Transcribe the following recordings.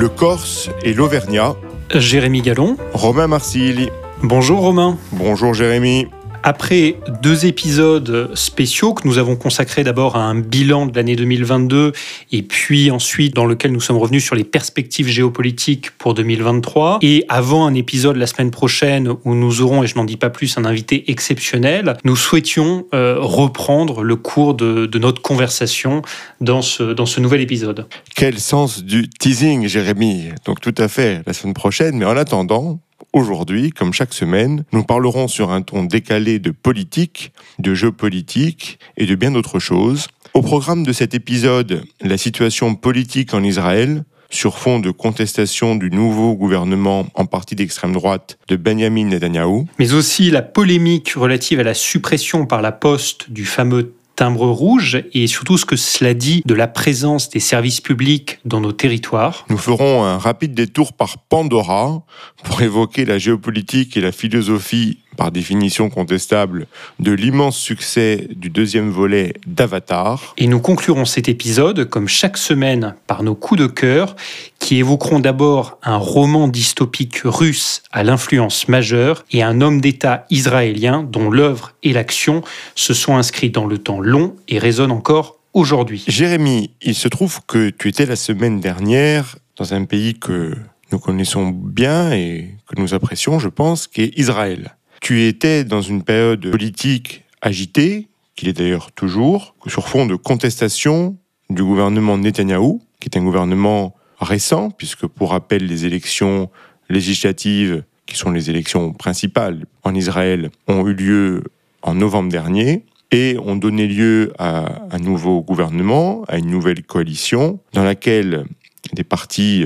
le Corse et l'Auvergnat. Jérémy Gallon. Romain Marsilli. Bonjour Romain. Bonjour Jérémy. Après deux épisodes spéciaux que nous avons consacrés d'abord à un bilan de l'année 2022 et puis ensuite dans lequel nous sommes revenus sur les perspectives géopolitiques pour 2023 et avant un épisode la semaine prochaine où nous aurons, et je n'en dis pas plus, un invité exceptionnel, nous souhaitions euh, reprendre le cours de, de, notre conversation dans ce, dans ce nouvel épisode. Quel sens du teasing Jérémy? Donc tout à fait la semaine prochaine, mais en attendant, Aujourd'hui, comme chaque semaine, nous parlerons sur un ton décalé de politique, de géopolitique et de bien d'autres choses. Au programme de cet épisode, la situation politique en Israël, sur fond de contestation du nouveau gouvernement en partie d'extrême droite de Benjamin Netanyahu. Mais aussi la polémique relative à la suppression par la poste du fameux rouge et surtout ce que cela dit de la présence des services publics dans nos territoires. Nous ferons un rapide détour par Pandora pour évoquer la géopolitique et la philosophie par définition contestable, de l'immense succès du deuxième volet d'Avatar. Et nous conclurons cet épisode, comme chaque semaine, par nos coups de cœur, qui évoqueront d'abord un roman dystopique russe à l'influence majeure et un homme d'État israélien dont l'œuvre et l'action se sont inscrits dans le temps long et résonnent encore aujourd'hui. Jérémy, il se trouve que tu étais la semaine dernière dans un pays que nous connaissons bien et que nous apprécions, je pense, qui est Israël. Tu étais dans une période politique agitée, qu'il est d'ailleurs toujours, sur fond de contestation du gouvernement Netanyahou, qui est un gouvernement récent, puisque pour rappel, les élections législatives, qui sont les élections principales en Israël, ont eu lieu en novembre dernier et ont donné lieu à un nouveau gouvernement, à une nouvelle coalition, dans laquelle des partis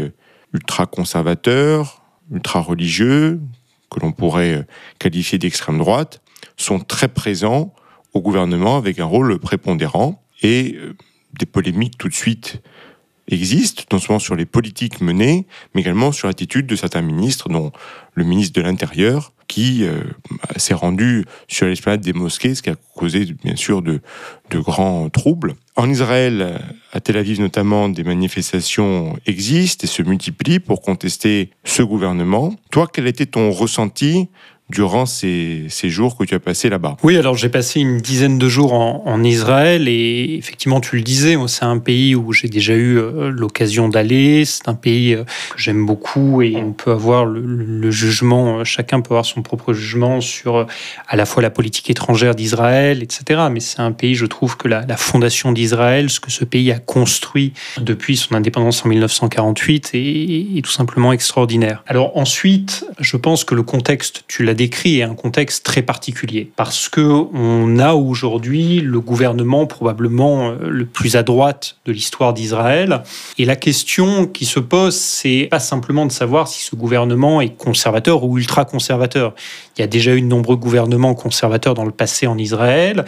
ultra-conservateurs, ultra-religieux, que l'on pourrait euh, qualifier d'extrême droite, sont très présents au gouvernement avec un rôle prépondérant et euh, des polémiques tout de suite existent, non seulement sur les politiques menées, mais également sur l'attitude de certains ministres, dont le ministre de l'Intérieur, qui euh, s'est rendu sur l'esplanade des mosquées, ce qui a causé bien sûr de, de grands troubles. En Israël, à Tel Aviv notamment, des manifestations existent et se multiplient pour contester ce gouvernement. Toi, quel était ton ressenti durant ces, ces, jours que tu as passés là-bas Oui, alors j'ai passé une dizaine de jours en, Israël et effectivement, tu le disais, c'est un pays où j'ai déjà eu euh, l'occasion d'aller. C'est un pays euh, que j'aime beaucoup et on peut avoir le, jugement, euh, chacun peut avoir son propre jugement sur à la fois la politique étrangère d'Israël, etc. Mais c'est un pays, je trouve que la, fondation d'Israël, ce que ce pays a construit depuis son indépendance en 1948 est, tout simplement extraordinaire. Alors ensuite, je pense que le contexte, tu l'as décrit un contexte très particulier parce que on a aujourd'hui le gouvernement probablement euh, le plus à droite de l'histoire d'Israël et la question qui se pose c'est pas simplement de savoir si ce gouvernement est conservateur ou ultra conservateur. Il y a déjà eu de nombreux gouvernements conservateurs dans le passé en Israël.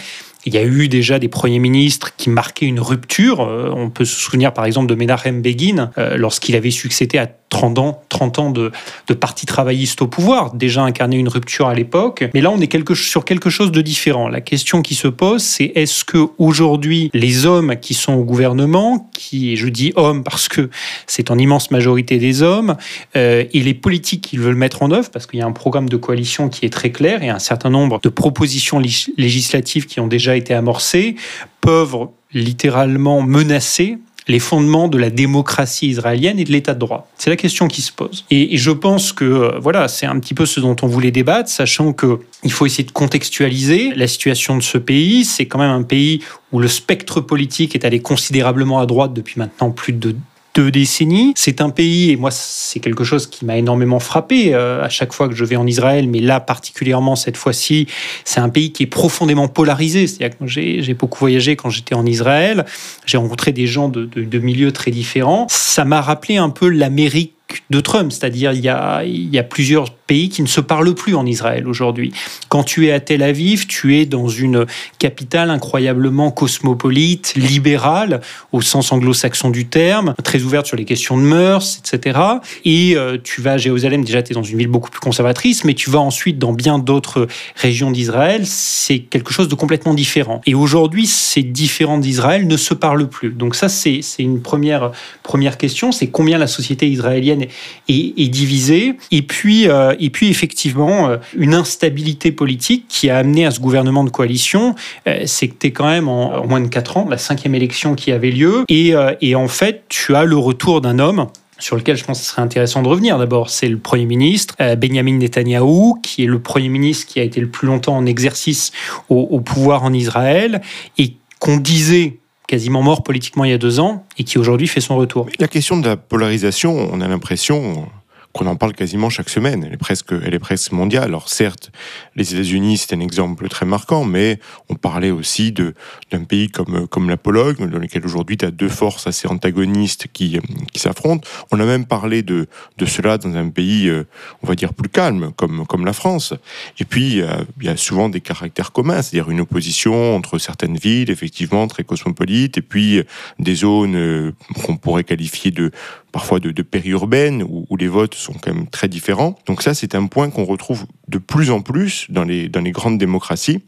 Il y a eu déjà des premiers ministres qui marquaient une rupture. Euh, on peut se souvenir par exemple de Menachem Begin euh, lorsqu'il avait succédé à 30 ans, 30 ans de, parti travailliste au pouvoir, déjà incarné une rupture à l'époque. Mais là, on est sur quelque chose de différent. La question qui se pose, c'est est-ce que aujourd'hui les hommes qui sont au gouvernement, qui, et je dis hommes parce que c'est en immense majorité des hommes, euh, et les politiques qu'ils veulent mettre en œuvre, parce qu'il y a un programme de coalition qui est très clair et un certain nombre de propositions législatives qui ont déjà été amorcées, peuvent littéralement menacer les fondements de la démocratie israélienne et de l'état de droit C'est la question qui se pose. Et, je pense que euh, voilà, c'est un petit peu ce dont on voulait débattre, sachant que il faut essayer de contextualiser la situation de ce pays. C'est quand même un pays où le spectre politique est allé considérablement à droite depuis maintenant plus de deux décennies. C'est un pays, et moi c'est quelque chose qui m'a énormément frappé euh, à chaque fois que je vais en Israël, mais là particulièrement cette fois-ci, c'est un pays qui est profondément polarisé. C'est-à-dire que j'ai beaucoup voyagé quand j'étais en Israël, j'ai rencontré des gens de, milieux très différents. Ça m'a rappelé un peu l'Amérique de Trump, c'est-à-dire il y a plusieurs pays qui ne se parle plus en Israël aujourd'hui. Quand tu es à Tel Aviv, tu es dans une capitale incroyablement cosmopolite, libérale, au sens anglo-saxon du terme, très ouverte sur les questions de mœurs, etc. Et euh, tu vas à Jérusalem, déjà tu es dans une ville beaucoup plus conservatrice, mais tu vas ensuite dans bien d'autres régions d'Israël, c'est quelque chose de complètement différent. Et aujourd'hui, ces différents d'Israël ne se parlent plus. Donc ça, c'est une première, première question, c'est combien la société israélienne est, est divisée? Et puis, euh, et puis effectivement, euh, une instabilité politique qui a amené à ce gouvernement de coalition, euh, es quand même en, moins de 4 ans, la cinquième élection qui avait lieu, et, et en fait, tu as le retour d'un homme sur lequel je pense que ce serait intéressant de revenir. D'abord, c'est le Premier ministre, Benjamin Netanyahou, qui est le Premier ministre qui a été le plus longtemps en exercice au, au pouvoir en Israël et qu'on disait quasiment mort politiquement il y a deux ans et qui aujourd'hui fait son retour. La question de la polarisation, on a l'impression, qu'on en parle quasiment chaque semaine. Elle est presque, elle est presque mondiale. Alors certes, les États-Unis, c'est un exemple très marquant, mais on parlait aussi d'un pays comme, la Pologne, dans lequel aujourd'hui tu as deux forces assez antagonistes qui, s'affrontent. On a même parlé de, cela dans un pays, euh, on va dire, plus calme, comme, la France. Et puis, il y a souvent des caractères communs, c'est-à-dire une opposition entre certaines villes, effectivement, très cosmopolites, et puis des zones euh, qu'on pourrait qualifier de parfois de, périurbaines, où les votes sont quand même très différents. Donc ça, c'est un point qu'on retrouve de plus en plus dans les, dans les grandes démocraties.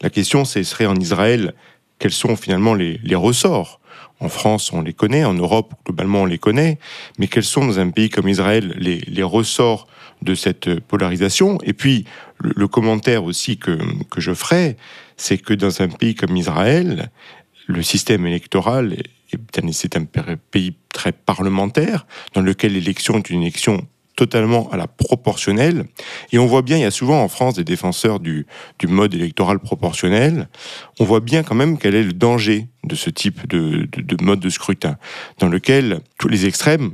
La question, ce serait en Israël, quels sont finalement les, les ressorts? En France, on les connaît, en Europe, globalement, on les connaît, mais quels sont dans un pays comme Israël les, les ressorts de cette polarisation? Et puis, le, le commentaire aussi que, que je ferai, c'est que dans un pays comme Israël, le système électoral c'est un pays très parlementaire, dans lequel l'élection est une élection totalement à la proportionnelle. Et on voit bien, il y a souvent en France des défenseurs du, du mode électoral proportionnel. On voit bien quand même quel est le danger de ce type de, de, de mode de scrutin, dans lequel tous les extrêmes,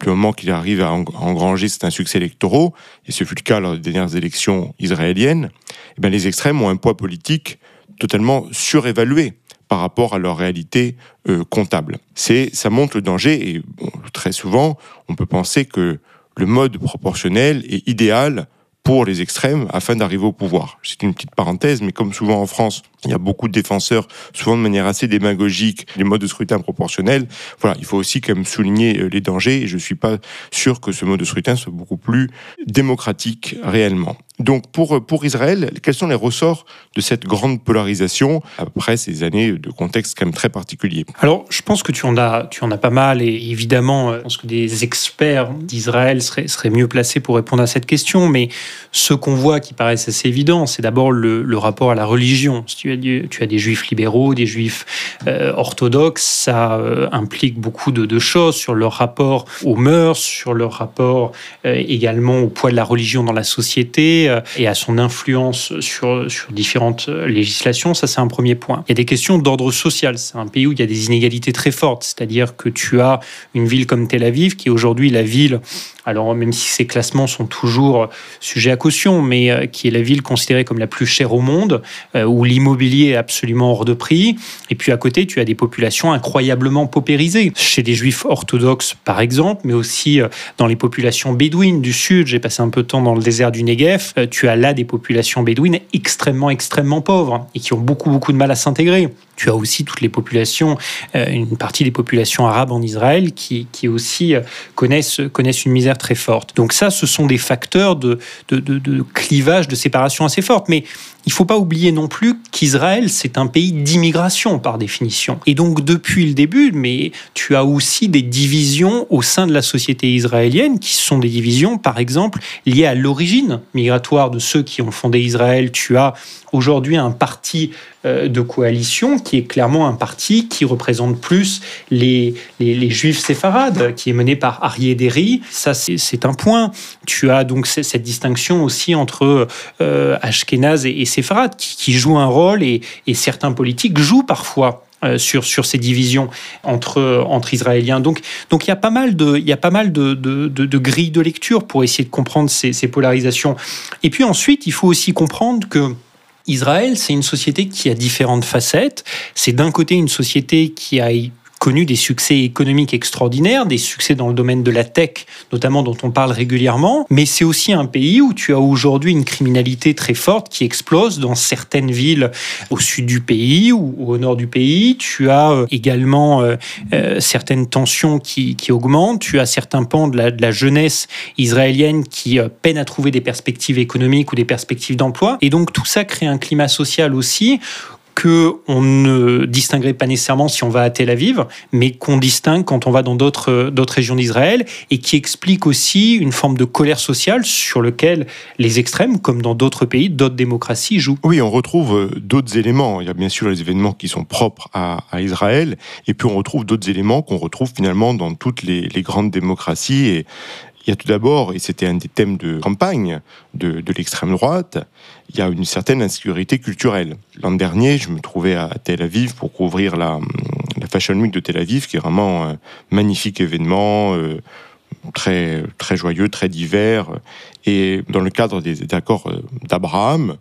du moment qu'il arrive à engranger un succès électoraux, et ce fut le cas lors des dernières élections israéliennes, eh bien les extrêmes ont un poids politique totalement surévalué par rapport à leur réalité euh, comptable. C'est, ça montre le danger et bon, très souvent, on peut penser que le mode proportionnel est idéal pour les extrêmes afin d'arriver au pouvoir. C'est une petite parenthèse, mais comme souvent en France, il y a beaucoup de défenseurs, souvent de manière assez démagogique, les modes de scrutin proportionnels. Voilà, il faut aussi quand même souligner euh, les dangers et je suis pas sûr que ce mode de scrutin soit beaucoup plus démocratique réellement. Donc pour, pour Israël, quels sont les ressorts de cette grande polarisation après ces années de contexte quand même très particulier Alors je pense que tu en as, tu en as pas mal et évidemment, je pense que des experts d'Israël seraient, mieux placés pour répondre à cette question, mais ce qu'on voit qui paraissent assez évident, c'est d'abord le, rapport à la religion. Tu as des juifs libéraux, des juifs euh, orthodoxes, ça euh, implique beaucoup de, choses sur leur rapport aux mœurs, sur leur rapport euh, également au poids de la religion dans la société et à son influence sur, sur différentes législations, ça c'est un premier point. Il y a des questions d'ordre social. C'est un pays où il y a des inégalités très fortes, c'est-à-dire que tu as une ville comme Tel Aviv, qui est aujourd'hui la ville, alors même si ces classements sont toujours sujets à caution, mais qui est la ville considérée comme la plus chère au monde, où l'immobilier est absolument hors de prix. Et puis à côté, tu as des populations incroyablement paupérisées. Chez les juifs orthodoxes, par exemple, mais aussi dans les populations bédouines du sud. J'ai passé un peu de temps dans le désert du Negev. Euh, tu as là des populations bédouines extrêmement, extrêmement pauvres et qui ont beaucoup, beaucoup de mal à s'intégrer. Tu as aussi toutes les populations, euh, une partie des populations arabes en Israël qui, qui aussi euh, connaissent, connaissent une misère très forte. Donc ça, ce sont des facteurs de, de, de, de clivage, de séparation assez fortes. Mais il ne faut pas oublier non plus qu'Israël, c'est un pays d'immigration par définition. Et donc depuis le début, mais tu as aussi des divisions au sein de la société israélienne qui sont des divisions, par exemple, liées à l'origine migratoire de ceux qui ont fondé Israël. Tu as aujourd'hui un parti de coalition qui est clairement un parti qui représente plus les, les, juifs séfarades, qui est mené par Arié Deri. Ça, c'est un point. Tu as donc cette distinction aussi entre euh, Ashkenaz et, et séfarades qui, qui jouent un rôle et, et certains politiques jouent parfois euh, sur, sur ces divisions entre, entre Israéliens. Donc, donc il y a pas mal de, il y a pas mal de, de, de, grilles de lecture pour essayer de comprendre ces polarisations. Et puis ensuite, il faut aussi comprendre que Israël, c'est une société qui a différentes facettes. C'est d'un côté une société qui a connu des succès économiques extraordinaires, des succès dans le domaine de la tech, notamment dont on parle régulièrement, mais c'est aussi un pays où tu as aujourd'hui une criminalité très forte qui explose dans certaines villes au sud du pays ou au nord du pays. Tu as euh, également euh, euh, certaines tensions qui, augmentent. Tu as certains pans de la, de la jeunesse israélienne qui peinent à trouver des perspectives économiques ou des perspectives d'emploi. Et donc tout ça crée un climat social aussi qu'on ne distinguerait pas nécessairement si on va à Tel Aviv, mais qu'on distingue quand on va dans d'autres régions d'Israël, et qui explique aussi une forme de colère sociale sur lequel les extrêmes, comme dans d'autres pays, d'autres démocraties, jouent. Oui, on retrouve euh, d'autres éléments. Il y a bien sûr les événements qui sont propres à, Israël, et puis on retrouve d'autres éléments qu'on retrouve finalement dans toutes les, les grandes démocraties. Et, il y a tout d'abord, et c'était un des thèmes de campagne de, l'extrême droite, il y a une certaine insécurité culturelle. L'an dernier, je me trouvais à Tel Aviv pour couvrir la, Fashion Week de Tel Aviv, qui est vraiment un magnifique événement, euh, très, très joyeux, très divers. Et dans le cadre des accords euh, d'Abraham,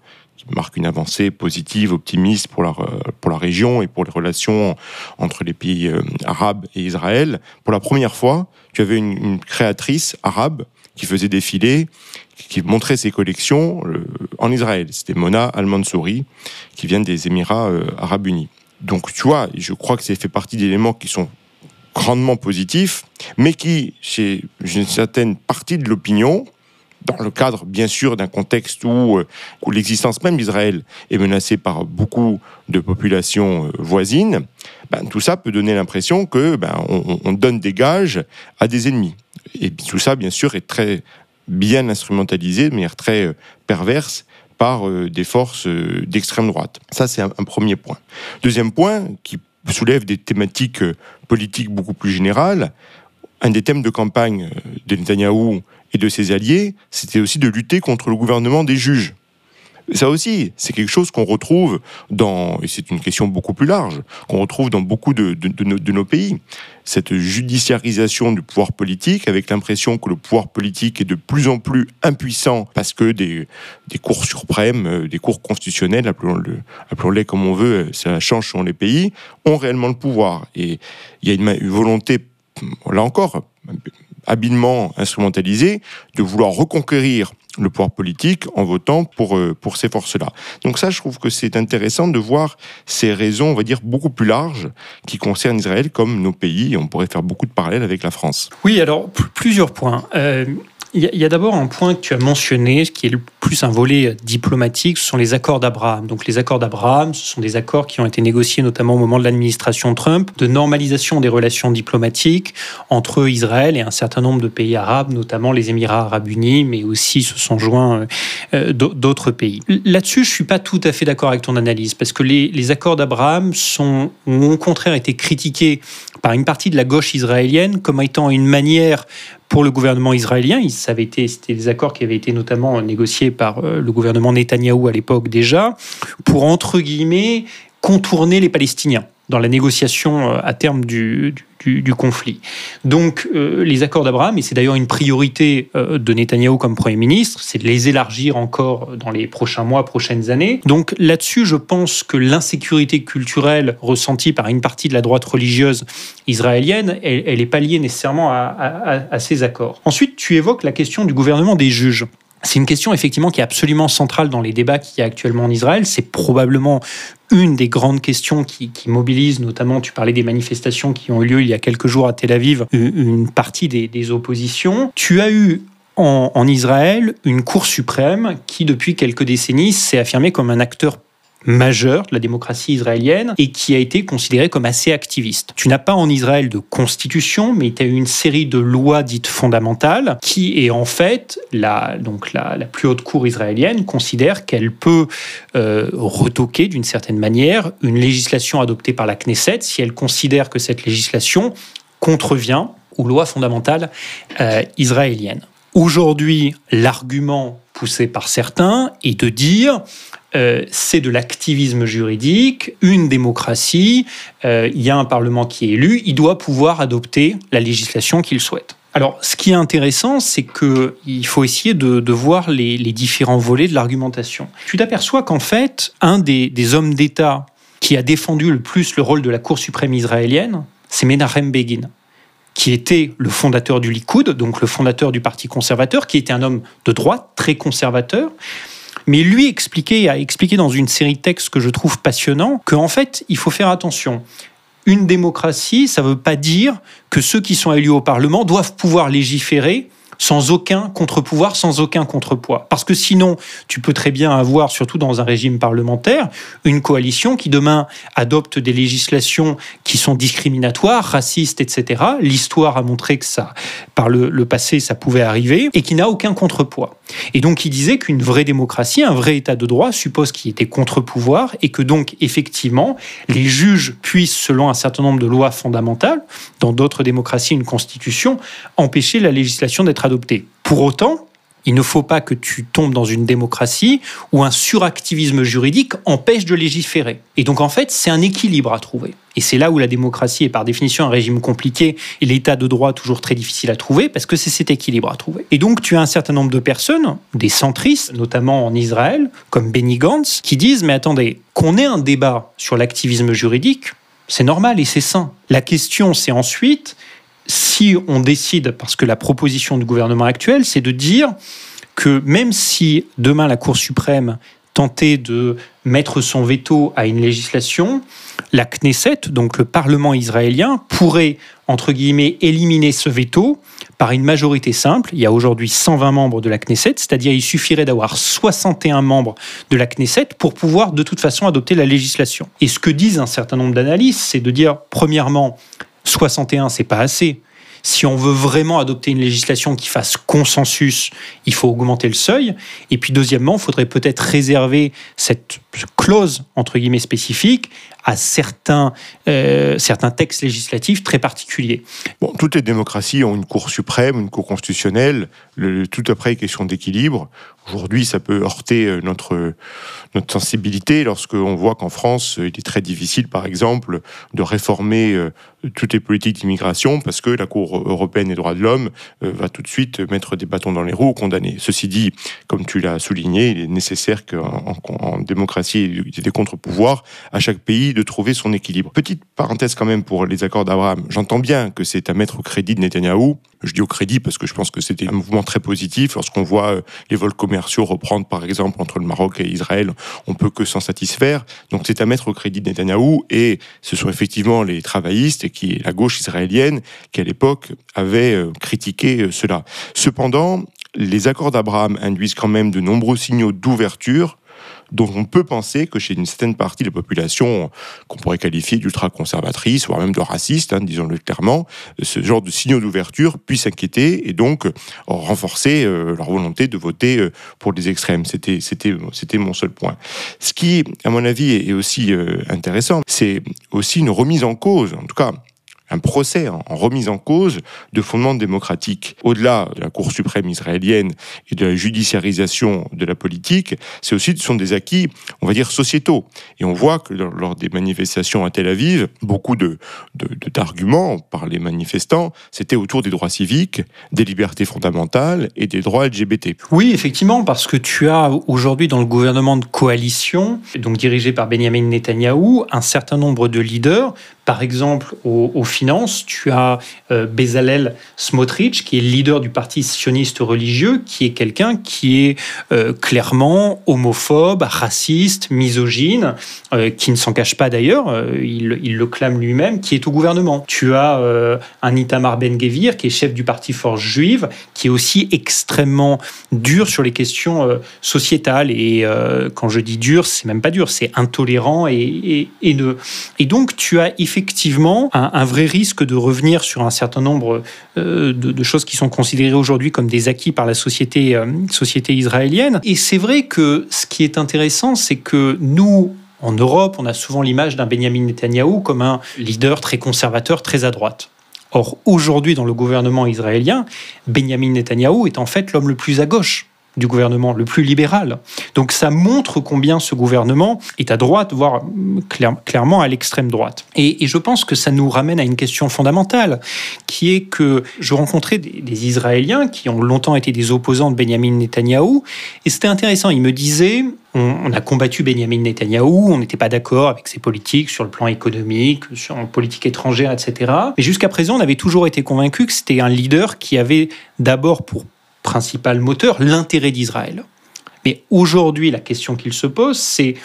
marque une avancée positive, optimiste pour la, pour la région et pour les relations entre les pays euh, arabes et Israël. Pour la première fois, tu avais une, créatrice arabe qui faisait défiler, qui montrait ses collections euh, en Israël. C'était Mona Al-Mansouri, qui vient des Émirats euh, arabes unis. Donc tu vois, je crois que ça fait partie d'éléments qui sont grandement positifs, mais qui, chez une certaine partie de l'opinion, dans le cadre, bien sûr, d'un contexte où, euh, où l'existence même d'Israël est menacée par beaucoup de populations euh, voisines, ben, tout ça peut donner l'impression que ben, on, donne des gages à des ennemis. Et tout ça, bien sûr, est très bien instrumentalisé de manière très euh, perverse par des forces d'extrême droite. Ça, c'est un, premier point. Deuxième point, qui soulève des thématiques politiques beaucoup plus générales, un des thèmes de campagne de Netanyahou et de ses alliés, c'était aussi de lutter contre le gouvernement des juges. Ça aussi, c'est quelque chose qu'on retrouve dans, et c'est une question beaucoup plus large, qu'on retrouve dans beaucoup de, nos, pays. Cette judiciarisation du pouvoir politique, avec l'impression que le pouvoir politique est de plus en plus impuissant parce que des, cours suprêmes, euh, des cours constitutionnels, appelons-les comme on veut, ça change selon les pays, ont réellement le pouvoir. Et il y a une volonté, là encore, habilement instrumentalisé de vouloir reconquérir le pouvoir politique en votant pour, euh, pour ces forces-là. Donc ça, je trouve que c'est intéressant de voir ces raisons, on va dire, beaucoup plus larges qui concernent Israël comme nos pays, on pourrait faire beaucoup de parallèles avec la France. Oui, alors plusieurs points. Euh, il y a, d'abord un point que tu as mentionné, qui est plus un volet diplomatique, ce sont les accords d'Abraham. Donc les accords d'Abraham, ce sont des accords qui ont été négociés notamment au moment de l'administration Trump, de normalisation des relations diplomatiques entre Israël et un certain nombre de pays arabes, notamment les Émirats arabes unis, mais aussi se sont joints euh, d'autres pays. Là-dessus, je suis pas tout à fait d'accord avec ton analyse, parce que les, accords d'Abraham ont au contraire été critiqués par une partie de la gauche israélienne comme étant une manière pour le gouvernement israélien. C'était des accords qui avaient été notamment négociés par euh, le gouvernement Netanyahou à l'époque déjà, pour entre guillemets contourner les Palestiniens dans la négociation euh, à terme du, conflit. Donc euh, les accords d'Abraham, et c'est d'ailleurs une priorité euh, de Netanyahou comme Premier ministre, c'est de les élargir encore dans les prochains mois, prochaines années. Donc là-dessus, je pense que l'insécurité culturelle ressentie par une partie de la droite religieuse israélienne, elle n'est pas liée nécessairement à ces accords. Ensuite, tu évoques la question du gouvernement des juges. C'est une question effectivement qui est absolument centrale dans les débats qu'il y a actuellement en Israël. C'est probablement une des grandes questions qui, mobilise, notamment, tu parlais des manifestations qui ont eu lieu il y a quelques jours à Tel Aviv, une partie des, oppositions. Tu as eu en, en, Israël une Cour suprême qui, depuis quelques décennies, s'est affirmée comme un acteur majeur de la démocratie israélienne et qui a été considéré comme assez activiste. Tu n'as pas en Israël de constitution, mais tu as une série de lois dites fondamentales qui est en fait la, donc la, plus haute cour israélienne considère qu'elle peut euh, retoquer d'une certaine manière une législation adoptée par la Knesset si elle considère que cette législation contrevient aux lois fondamentales euh, israéliennes. Aujourd'hui, l'argument poussé par certains est de dire euh, c'est de l'activisme juridique, une démocratie, euh, il y a un Parlement qui est élu, il doit pouvoir adopter la législation qu'il souhaite. Alors, ce qui est intéressant, c'est qu'il faut essayer de, voir les, différents volets de l'argumentation. Tu t'aperçois qu'en fait, un des, des hommes d'État qui a défendu le plus le rôle de la Cour suprême israélienne, c'est Menachem Begin qui était le fondateur du Likoud, donc le fondateur du Parti conservateur, qui était un homme de droite, très conservateur. Mais lui expliquait, a expliqué dans une série de textes que je trouve passionnants, qu'en fait, il faut faire attention. Une démocratie, ça ne veut pas dire que ceux qui sont élus au Parlement doivent pouvoir légiférer sans aucun contre-pouvoir, sans aucun contrepoids. Parce que sinon, tu peux très bien avoir, surtout dans un régime parlementaire, une coalition qui demain adopte des législations qui sont discriminatoires, racistes, etc. L'histoire a montré que ça, par le, passé, ça pouvait arriver, et qui n'a aucun contrepoids. Et donc, il disait qu'une vraie démocratie, un vrai état de droit, suppose qu'il y ait des contre-pouvoirs, et que donc, effectivement, les juges puissent, selon un certain nombre de lois fondamentales, dans d'autres démocraties, une constitution, empêcher la législation d'être pour autant, il ne faut pas que tu tombes dans une démocratie où un suractivisme juridique empêche de légiférer. Et donc en fait, c'est un équilibre à trouver. Et c'est là où la démocratie est par définition un régime compliqué et l'état de droit toujours très difficile à trouver parce que c'est cet équilibre à trouver. Et donc tu as un certain nombre de personnes, des centristes, notamment en Israël, comme Benny Gantz, qui disent mais attendez, qu'on ait un débat sur l'activisme juridique, c'est normal et c'est sain. La question c'est ensuite si on décide, parce que la proposition du gouvernement actuel, c'est de dire que même si demain la Cour suprême tentait de mettre son veto à une législation, la Knesset, donc le Parlement israélien, pourrait, entre guillemets, éliminer ce veto par une majorité simple. Il y a aujourd'hui 120 membres de la Knesset, c'est-à-dire il suffirait d'avoir 61 membres de la Knesset pour pouvoir de toute façon adopter la législation. Et ce que disent un certain nombre d'analystes, c'est de dire, premièrement, 61, c'est pas assez. Si on veut vraiment adopter une législation qui fasse consensus, il faut augmenter le seuil. Et puis deuxièmement, il faudrait peut-être réserver cette clause, entre guillemets, spécifique à certains, euh, certains textes législatifs très particuliers. Bon, toutes les démocraties ont une Cour suprême, une Cour constitutionnelle, le, tout après question d'équilibre. Aujourd'hui, ça peut heurter euh, notre, notre sensibilité lorsqu'on voit qu'en France, il est très difficile, par exemple, de réformer euh, toutes les politiques d'immigration parce que la Cour européenne des droits de l'homme va tout de suite mettre des bâtons dans les roues, condamner. Ceci dit, comme tu l'as souligné, il est nécessaire qu'en en démocratie, il y ait des contre-pouvoirs à chaque pays de trouver son équilibre. Petite parenthèse quand même pour les accords d'Abraham. J'entends bien que c'est à mettre au crédit de Netanyahou. Je dis au crédit parce que je pense que c'était un mouvement très positif. Lorsqu'on voit euh, les vols commerciaux reprendre, par exemple, entre le Maroc et Israël, on peut que s'en satisfaire. Donc c'est à mettre au crédit de Netanyahou. Et ce sont effectivement les travaillistes, est la gauche israélienne, qui à l'époque avait euh, critiqué euh, cela. Cependant, les accords d'Abraham induisent quand même de nombreux signaux d'ouverture dont on peut penser que chez une certaine partie de la population qu'on pourrait qualifier d'ultra-conservatrice, voire même de raciste, hein, disons-le clairement, ce genre de signaux d'ouverture puisse inquiéter et donc euh, renforcer euh, leur volonté de voter euh, pour les extrêmes. C'était, c'était mon seul point. Ce qui, à mon avis, est aussi intéressant, c'est aussi une remise en cause, en tout cas un procès en, remise en cause de fondements démocratiques. Au-delà de la Cour suprême israélienne et de la judiciarisation de la politique, c'est aussi ce sont des acquis, on va dire, sociétaux. Et on voit que lors des manifestations à Tel Aviv, beaucoup de, d'arguments par les manifestants, c'était autour des droits civiques, des libertés fondamentales et des droits LGBT. Oui, effectivement, parce que tu as aujourd'hui dans le gouvernement de coalition, donc dirigé par Benjamin Netanyahou, un certain nombre de leaders par exemple, aux, finances, tu as euh, Bezalel Smotrich, qui est leader du parti sioniste religieux, qui est quelqu'un qui est euh, clairement homophobe, raciste, misogyne, euh, qui ne s'en cache pas d'ailleurs, il, le clame lui-même, qui est au gouvernement. Tu as un Itamar Ben-Gvir, qui est chef du parti Force juive, qui est aussi extrêmement dur sur les questions sociétales. Et quand je dis dur, c'est même pas dur, c'est intolérant et, et haineux. Et donc, tu as effectivement effectivement un, vrai risque de revenir sur un certain nombre euh, de, choses qui sont considérées aujourd'hui comme des acquis par la société, euh, société israélienne. Et c'est vrai que ce qui est intéressant, c'est que nous, en Europe, on a souvent l'image d'un Benjamin Netanyahou comme un leader très conservateur, très à droite. Or, aujourd'hui, dans le gouvernement israélien, Benjamin Netanyahou est en fait l'homme le plus à gauche du gouvernement, le plus libéral. Donc ça montre combien ce gouvernement est à droite, voire clairement à l'extrême droite. Et, je pense que ça nous ramène à une question fondamentale, qui est que je rencontrais des, Israéliens qui ont longtemps été des opposants de Benjamin Netanyahou, et c'était intéressant. Ils me disaient, on, a combattu Benjamin Netanyahou, on n'était pas d'accord avec ses politiques sur le plan économique, sur la politique étrangère, etc. Mais jusqu'à présent, on avait toujours été convaincu que c'était un leader qui avait d'abord pour principal moteur l'intérêt d'Israël. Mais aujourd'hui, la question qu'il se pose, c'est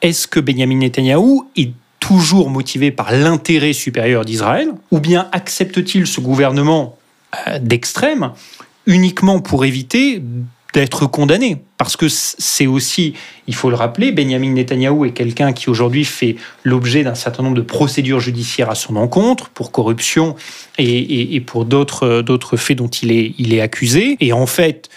est-ce que Benjamin Netanyahou est toujours motivé par l'intérêt supérieur d'Israël, ou bien accepte-t-il ce gouvernement euh, d'extrême uniquement pour éviter d'être condamné. Parce que c'est aussi, il faut le rappeler, Benjamin Netanyahou est quelqu'un qui aujourd'hui fait l'objet d'un certain nombre de procédures judiciaires à son encontre pour corruption et, pour d'autres faits dont il est, il est accusé. Et en fait,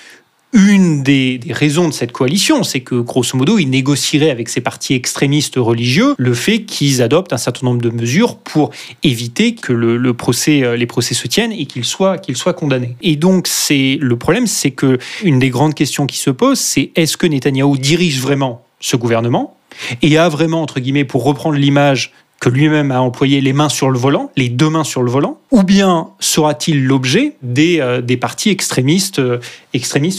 une des, raisons de cette coalition, c'est que grosso modo, il négocierait avec ces partis extrémistes religieux le fait qu'ils adoptent un certain nombre de mesures pour éviter que euh, les procès se tiennent et qu'ils soient, condamnés. Et donc, c'est le problème, c'est que une des grandes questions qui se posent, c'est est-ce que Netanyahou dirige vraiment ce gouvernement et a vraiment, entre guillemets, pour reprendre l'image que lui-même a employé les mains sur le volant, les deux mains sur le volant, ou bien sera-t-il l'objet des, euh, des partis extrémistes, euh,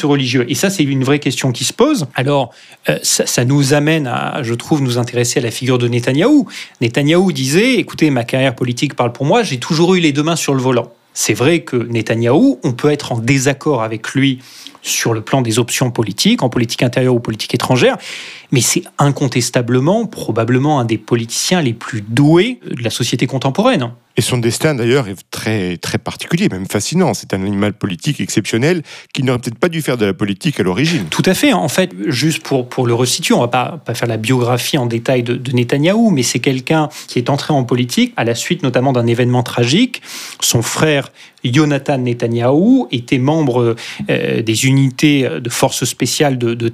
religieux? Et ça, c'est une vraie question qui se pose. Alors, euh, ça, ça, nous amène à, je trouve, nous intéresser à la figure de Netanyahou. Netanyahou disait, écoutez, ma carrière politique parle pour moi, j'ai toujours eu les deux mains sur le volant. C'est vrai que Netanyahou, on peut être en désaccord avec lui sur le plan des options politiques, en politique intérieure ou politique étrangère, mais c'est incontestablement, probablement un des politiciens les plus doués de la société contemporaine. Et son destin d'ailleurs est très, très particulier, même fascinant. C'est un animal politique exceptionnel qui n'aurait peut-être pas dû faire de la politique à l'origine. Tout à fait. En fait, juste pour, pour le resituer, on va pas, pas faire la biographie en détail de, Netanyahou, mais c'est quelqu'un qui est entré en politique à la suite notamment d'un événement tragique. Son frère Jonathan Netanyahou était membre euh, des unités de forces spéciales de, de.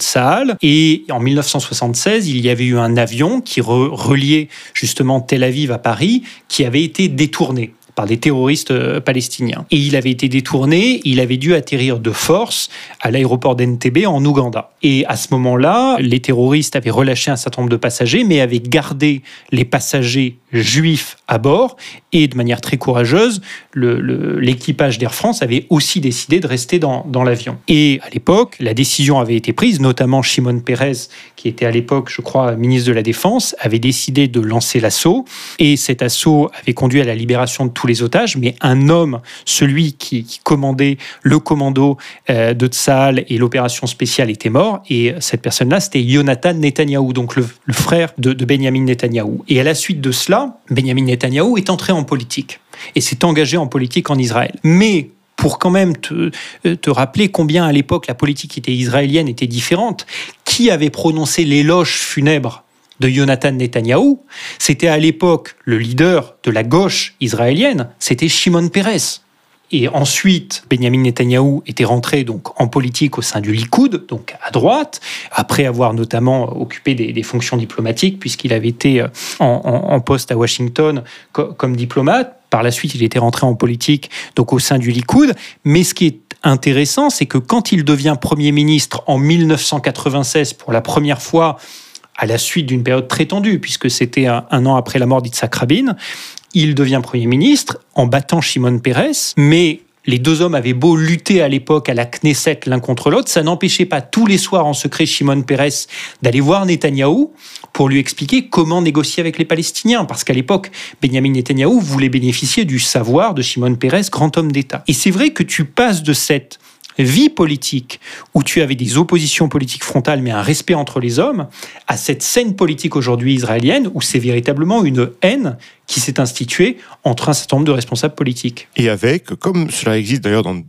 Et en 1976, il y avait eu un avion qui reliait justement Tel Aviv à Paris, qui avait été détourné par des terroristes euh, palestiniens. Et il avait été détourné, il avait dû atterrir de force à l'aéroport d'Entebbe en Ouganda. Et à ce moment-là, les terroristes avaient relâché un certain nombre de passagers, mais avaient gardé les passagers juifs à bord. Et de manière très courageuse, l'équipage d'Air France avait aussi décidé de rester dans, dans l'avion. Et à l'époque, la décision avait été prise, notamment Shimon Peres, qui était à l'époque, je crois, ministre de la Défense, avait décidé de lancer l'assaut. Et cet assaut avait conduit à la libération de tous les otages, mais un homme, celui qui, commandait le commando euh, de Tsahal et l'opération spéciale, était mort. Et cette personne-là, c'était Jonathan Netanyahou, donc le, frère de, de Benjamin Netanyahou. Et à la suite de cela, Benjamin Netanyahou est entré en politique et s'est engagé en politique en Israël. Mais pour quand même te, euh, te rappeler combien à l'époque la politique était israélienne était différente, qui avait prononcé l'éloge funèbre de Jonathan Netanyahou, c'était à l'époque le leader de la gauche israélienne, c'était Shimon Peres. Et ensuite, Benjamin Netanyahou était rentré donc en politique au sein du Likoud, donc à droite, après avoir notamment occupé des, fonctions diplomatiques, puisqu'il avait été euh, en, poste à Washington comme diplomate. Par la suite, il était rentré en politique donc au sein du Likoud. Mais ce qui est intéressant, c'est que quand il devient Premier ministre en 1996 pour la première fois, à la suite d'une période très tendue, puisque c'était un, an après la mort d'Itzhak Rabin. Il devient Premier ministre en battant Shimon Peres, mais les deux hommes avaient beau lutter à l'époque à la Knesset l'un contre l'autre, ça n'empêchait pas tous les soirs en secret Shimon Peres d'aller voir Netanyahou pour lui expliquer comment négocier avec les Palestiniens. Parce qu'à l'époque, Benjamin Netanyahou voulait bénéficier du savoir de Shimon Peres, grand homme d'État. Et c'est vrai que tu passes de cette vie politique où tu avais des oppositions politiques frontales mais un respect entre les hommes, à cette scène politique aujourd'hui israélienne où c'est véritablement une haine qui s'est instituée entre un certain nombre de responsables politiques. Et avec, comme cela existe d'ailleurs dans,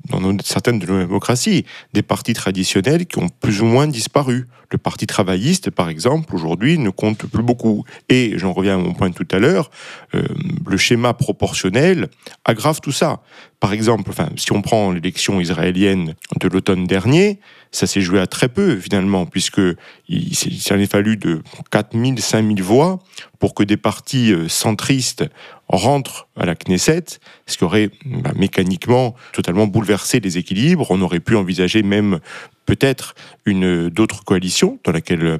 certaines de nos démocraties, des partis traditionnels qui ont plus ou moins disparu. Le Parti travailliste, par exemple, aujourd'hui ne compte plus beaucoup. Et j'en reviens à mon point tout à l'heure, euh, le schéma proportionnel aggrave tout ça. Par exemple, enfin, si on prend l'élection israélienne de l'automne dernier, ça s'est joué à très peu finalement, puisque il, s'en est fallu de 4000, 5000 voix pour que des partis euh, centristes rentrent à la Knesset, ce qui aurait bah, mécaniquement totalement bouleversé les équilibres. On aurait pu envisager même peut-être une d'autres coalitions dans laquelle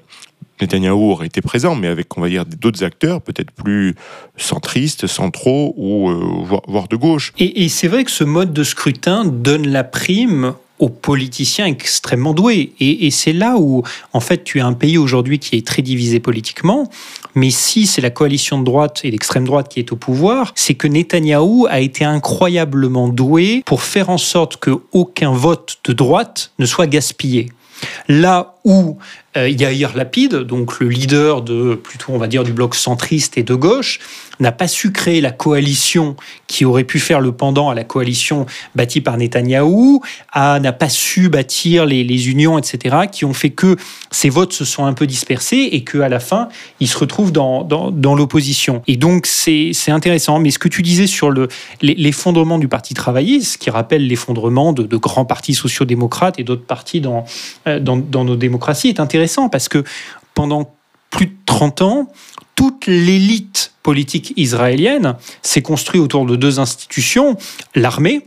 Netanyahou aurait été présent, mais avec, on va dire, d'autres acteurs, peut-être plus centristes, centraux ou euh, voire, de gauche. Et, c'est vrai que ce mode de scrutin donne la prime aux politiciens extrêmement doués. Et, c'est là où, en fait, tu as un pays aujourd'hui qui est très divisé politiquement. Mais si c'est la coalition de droite et d'extrême droite qui est au pouvoir, c'est que Netanyahou a été incroyablement doué pour faire en sorte que aucun vote de droite ne soit gaspillé. Là où Yair Lapide, donc le leader de plutôt on va dire du bloc centriste et de gauche, n'a pas su créer la coalition qui aurait pu faire le pendant à la coalition bâtie par Netanyahou, n'a pas su bâtir les, unions, etc., qui ont fait que ces votes se sont un peu dispersés et qu'à la fin, ils se retrouvent dans, dans, l'opposition. Et donc, c'est intéressant. Mais ce que tu disais sur l'effondrement du Parti travailliste, qui rappelle l'effondrement de, de, grands partis sociaux-démocrates et d'autres partis dans, euh, dans nos démocraties, est intéressant parce que pendant plus de 30 ans, toute l'élite politique israélienne s'est construite autour de deux institutions, l'armée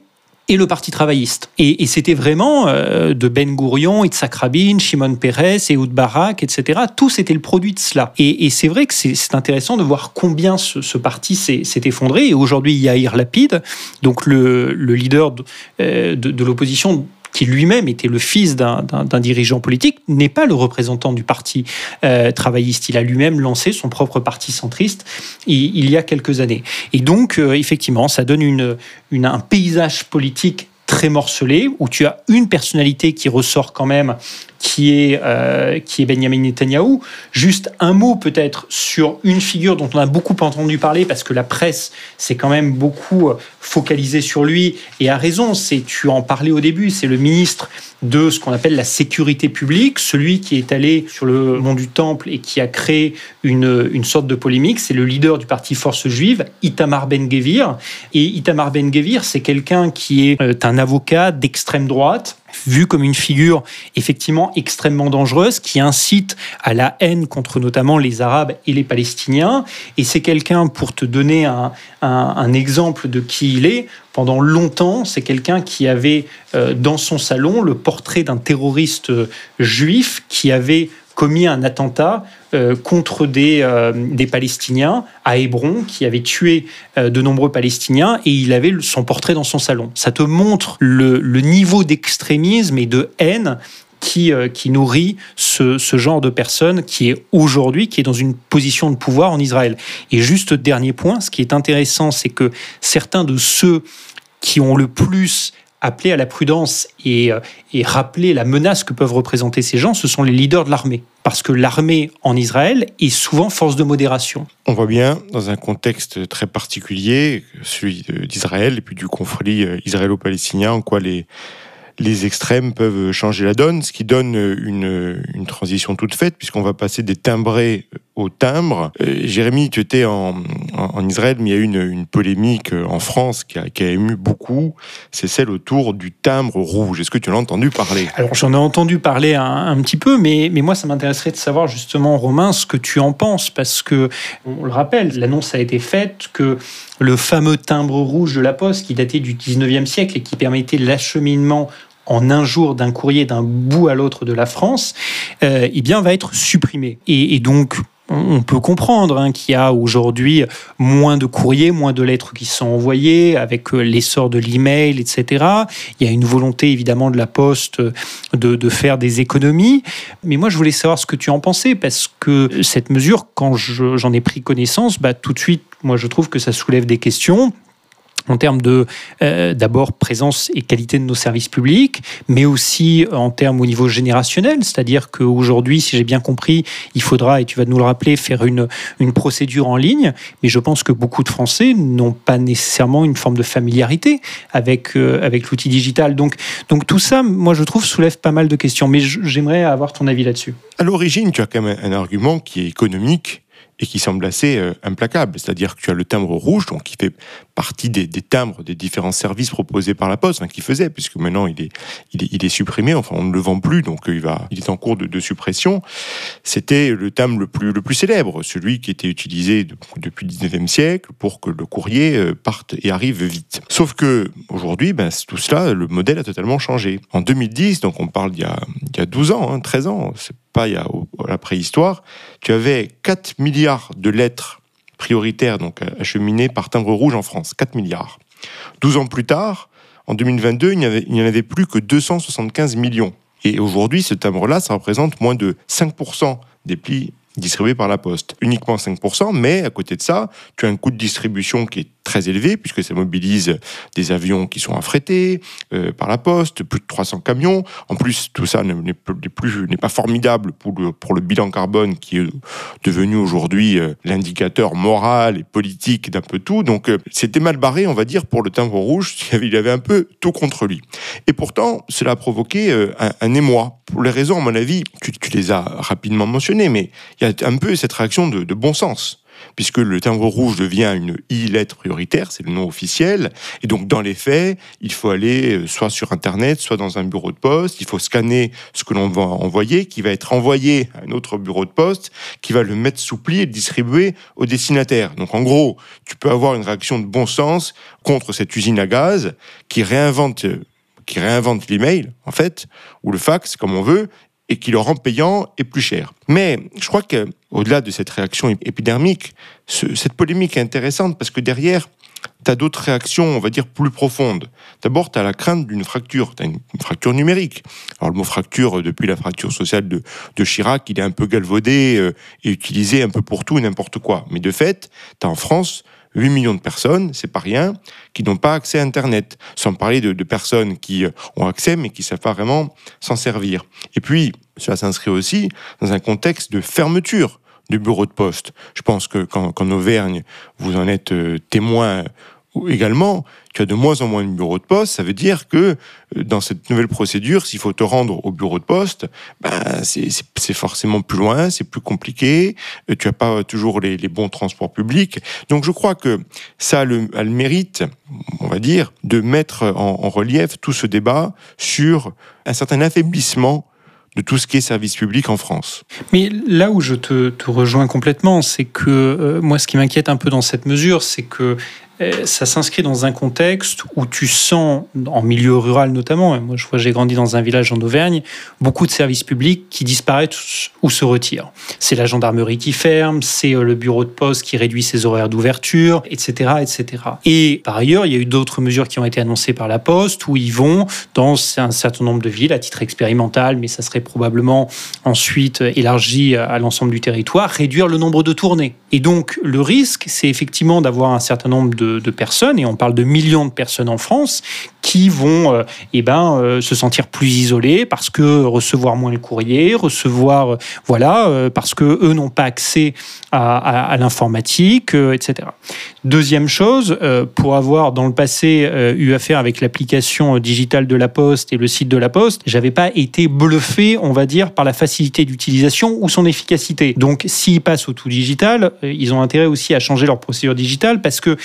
et le Parti travailliste. Et, c'était vraiment euh, de Ben Gourion, Yitzhak Rabin, Shimon Peres, Ehud Barak, etc. Tout c'était le produit de cela. Et, c'est vrai que c'est intéressant de voir combien ce, parti s'est effondré. Et aujourd'hui, Yair Lapid, donc le, leader de, euh, de, de l'opposition qui lui-même était le fils d'un dirigeant politique, n'est pas le représentant du parti euh, travailliste. Il a lui-même lancé son propre parti centriste il, y a quelques années. Et donc, euh, effectivement, ça donne un paysage politique très morcelé, où tu as une personnalité qui ressort quand même qui est, euh, qui est Benjamin Netanyahou. Juste un mot peut-être sur une figure dont on a beaucoup entendu parler parce que la presse s'est quand même beaucoup focalisée sur lui et a raison. C'est tu en parlais au début, c'est le ministre de ce qu'on appelle la sécurité publique, celui qui est allé sur le mont du Temple et qui a créé une, une sorte de polémique. C'est le leader du parti Force Juive, Itamar Ben-Gvir. Et Itamar Ben-Gvir, c'est quelqu'un qui est euh, un avocat d'extrême droite vu comme une figure effectivement extrêmement dangereuse qui incite à la haine contre notamment les Arabes et les Palestiniens. Et c'est quelqu'un, pour te donner un, exemple de qui il est, pendant longtemps, c'est quelqu'un qui avait euh, dans son salon le portrait d'un terroriste juif qui avait commis un attentat euh, contre des, euh, des Palestiniens à Hébron qui avait tué euh, de nombreux Palestiniens et il avait son portrait dans son salon. Ça te montre le, niveau d'extrémisme et de haine qui, qui nourrit ce, ce, genre de personne qui est aujourd'hui, qui est dans une position de pouvoir en Israël. Et juste dernier point, ce qui est intéressant, c'est que certains de ceux qui ont le plus appeler à la prudence et, euh, et, rappeler la menace que peuvent représenter ces gens, ce sont les leaders de l'armée. Parce que l'armée en Israël est souvent force de modération. On voit bien, dans un contexte très particulier, celui d'Israël et puis du conflit euh, israélo-palestinien, en quoi les, les extrêmes peuvent changer la donne, ce qui donne une, une transition toute faite, puisqu'on va passer des timbrés au timbre. Euh, Jérémy, tu étais en, Israël, mais il y a eu une, polémique en France qui a, ému beaucoup, c'est celle autour du timbre rouge. Est-ce que tu en as entendu parler? Alors j'en ai entendu parler un, petit peu, mais, mais moi ça m'intéresserait de savoir justement, Romain, ce que tu en penses, parce que, on le rappelle, l'annonce a été faite que le fameux timbre rouge de la Poste, qui datait du 19e siècle et qui permettait l'acheminement en un jour d'un courrier d'un bout à l'autre de la France, euh, eh bien, va être supprimé. Et donc, on peut comprendre hein, qu'il y a aujourd'hui moins de courriers, moins de lettres qui sont envoyées avec euh, l'essor de l'email, etc. Il y a une volonté évidemment de la Poste de, faire des économies. Mais moi, je voulais savoir ce que tu en pensais parce que cette mesure, quand j'en ai pris connaissance, bah, tout de suite, moi, je trouve que ça soulève des questions en termes de euh, d'abord présence et qualité de nos services publics, mais aussi en termes au niveau générationnel, c'est-à-dire qu'aujourd'hui, si j'ai bien compris, il faudra, et tu vas nous le rappeler, faire une, une procédure en ligne, mais je pense que beaucoup de Français n'ont pas nécessairement une forme de familiarité avec, euh, avec l'outil digital. Donc, donc tout ça, moi je trouve, soulève pas mal de questions, mais j'aimerais avoir ton avis là-dessus. À l'origine, tu as quand même un argument qui est économique et qui semble assez euh, implacable. C'est-à-dire que tu as le timbre rouge, donc qui fait partie des, timbres des différents services proposés par la Poste, hein, qui faisait, puisque maintenant il est, il est, supprimé, enfin on ne le vend plus, donc il, va, il est en cours de, suppression. C'était le timbre le plus, le plus célèbre, celui qui était utilisé depuis le 19e siècle pour que le courrier euh, parte et arrive vite. Sauf que aujourd'hui, ben, tout cela, le modèle a totalement changé. En 2010, donc on parle d'il y a, il y a 12 ans, 13 hein, ans, c'est pas il y a la préhistoire, tu avais 4 milliards de lettres prioritaires donc acheminées par timbre rouge en France. 4 milliards. 12 ans plus tard, en 2022, il n'y, en avait plus que 275 millions. Et aujourd'hui, ce timbre-là, ça représente moins de 5% des plis distribués par la Poste. Uniquement 5%, mais à côté de ça, tu as un coût de distribution qui est très élevé, puisque ça mobilise des avions qui sont affrétés euh, par la Poste, plus de 300 camions. En plus, tout ça n'est pas formidable pour le, bilan carbone qui est devenu aujourd'hui euh, l'indicateur moral et politique d'un peu tout. Donc, euh, c'était mal barré, on va dire, pour le timbre rouge. Il avait un peu tout contre lui. Et pourtant, cela a provoqué un, émoi. Pour les raisons, à mon avis, tu, les as rapidement mentionnées, mais il y a un peu cette réaction de bon sens puisque le timbre rouge devient une I-lettre prioritaire, c'est le nom officiel. Et donc, dans les faits, il faut aller euh, soit sur Internet, soit dans un bureau de poste. Il faut scanner ce que l'on va envoyer, qui va être envoyé à un autre bureau de poste, qui va le mettre sous pli et le distribuer au destinataire. Donc, en gros, tu peux avoir une réaction de bon sens contre cette usine à gaz qui réinvente qui réinvente l'email, en fait, ou le fax, comme on veut, et qui le rend payant et plus cher. Mais je crois que au-delà de cette réaction épidermique, cette polémique est intéressante parce que derrière, tu as d'autres réactions, on va dire, plus profondes. D'abord, tu as la crainte d'une fracture, tu as une, fracture numérique. Alors le mot fracture, depuis la fracture sociale de, Chirac, il est un peu galvaudé euh, et utilisé un peu pour tout et n'importe quoi. Mais de fait, tu as en France 8 millions de personnes, c'est pas rien, qui n'ont pas accès à Internet, sans parler de, personnes qui euh, ont accès mais qui savent pas vraiment s'en servir. Et puis, cela s'inscrit aussi dans un contexte de fermeture du bureau de poste. Je pense que qu'en Auvergne, vous en êtes euh, témoin également, tu as de moins en moins de bureaux de poste. Ça veut dire que euh, dans cette nouvelle procédure, s'il faut te rendre au bureau de poste, ben, c'est forcément plus loin, c'est plus compliqué. Euh, tu n'as pas toujours les, bons transports publics. Donc je crois que ça a le, mérite, on va dire, de mettre en, relief tout ce débat sur un certain affaiblissement de tout ce qui est service public en France. Mais là où je te, rejoins complètement, c'est que euh, moi, ce qui m'inquiète un peu dans cette mesure, c'est que ça s'inscrit dans un contexte où tu sens, en milieu rural notamment, moi je j'ai grandi dans un village en Auvergne, beaucoup de services publics qui disparaissent ou se retirent. C'est la gendarmerie qui ferme, c'est euh, le bureau de poste qui réduit ses horaires d'ouverture, etc., etc. Et par ailleurs, il y a eu d'autres mesures qui ont été annoncées par la Poste où ils vont dans un certain nombre de villes à titre expérimental, mais ça serait probablement ensuite élargi à l'ensemble du territoire, réduire le nombre de tournées. Et donc le risque, c'est effectivement d'avoir un certain nombre de personnes, et on parle de millions de personnes en France, qui vont euh, eh ben, euh, se sentir plus isolés parce que recevoir moins le courrier, recevoir, euh, voilà, parce que eux n'ont pas accès à, l'informatique, etc. Deuxième chose, pour avoir dans le passé eu affaire avec l'application digitale de la Poste et le site de la Poste, j'avais pas été bluffé, on va dire, par la facilité d'utilisation ou son efficacité. Donc, s'ils passent au tout digital, ils ont intérêt aussi à changer leur procédure digitale parce que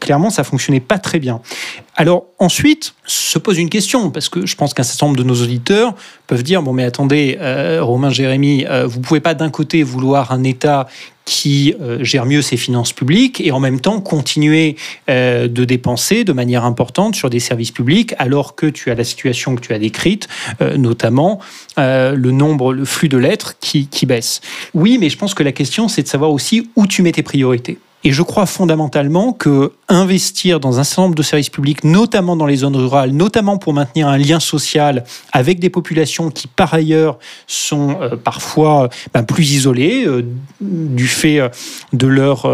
clairement, ça fonctionnait pas très bien. Alors ensuite, se pose une question, parce que je pense qu'un certain nombre de nos auditeurs peuvent dire, bon mais attendez, euh, Romain Jérémy, euh, vous pouvez pas d'un côté vouloir un État qui euh, gère mieux ses finances publiques et en même temps continuer de dépenser de manière importante sur des services publics alors que tu as la situation que tu as décrite, notamment le nombre, le flux de lettres qui baisse. Oui, mais je pense que la question c'est de savoir aussi où tu mets tes priorités. Et je crois fondamentalement que investir dans un certain nombre de services publics, notamment dans les zones rurales, notamment pour maintenir un lien social avec des populations qui par ailleurs sont euh, parfois ben, plus isolées euh, du fait euh, de leur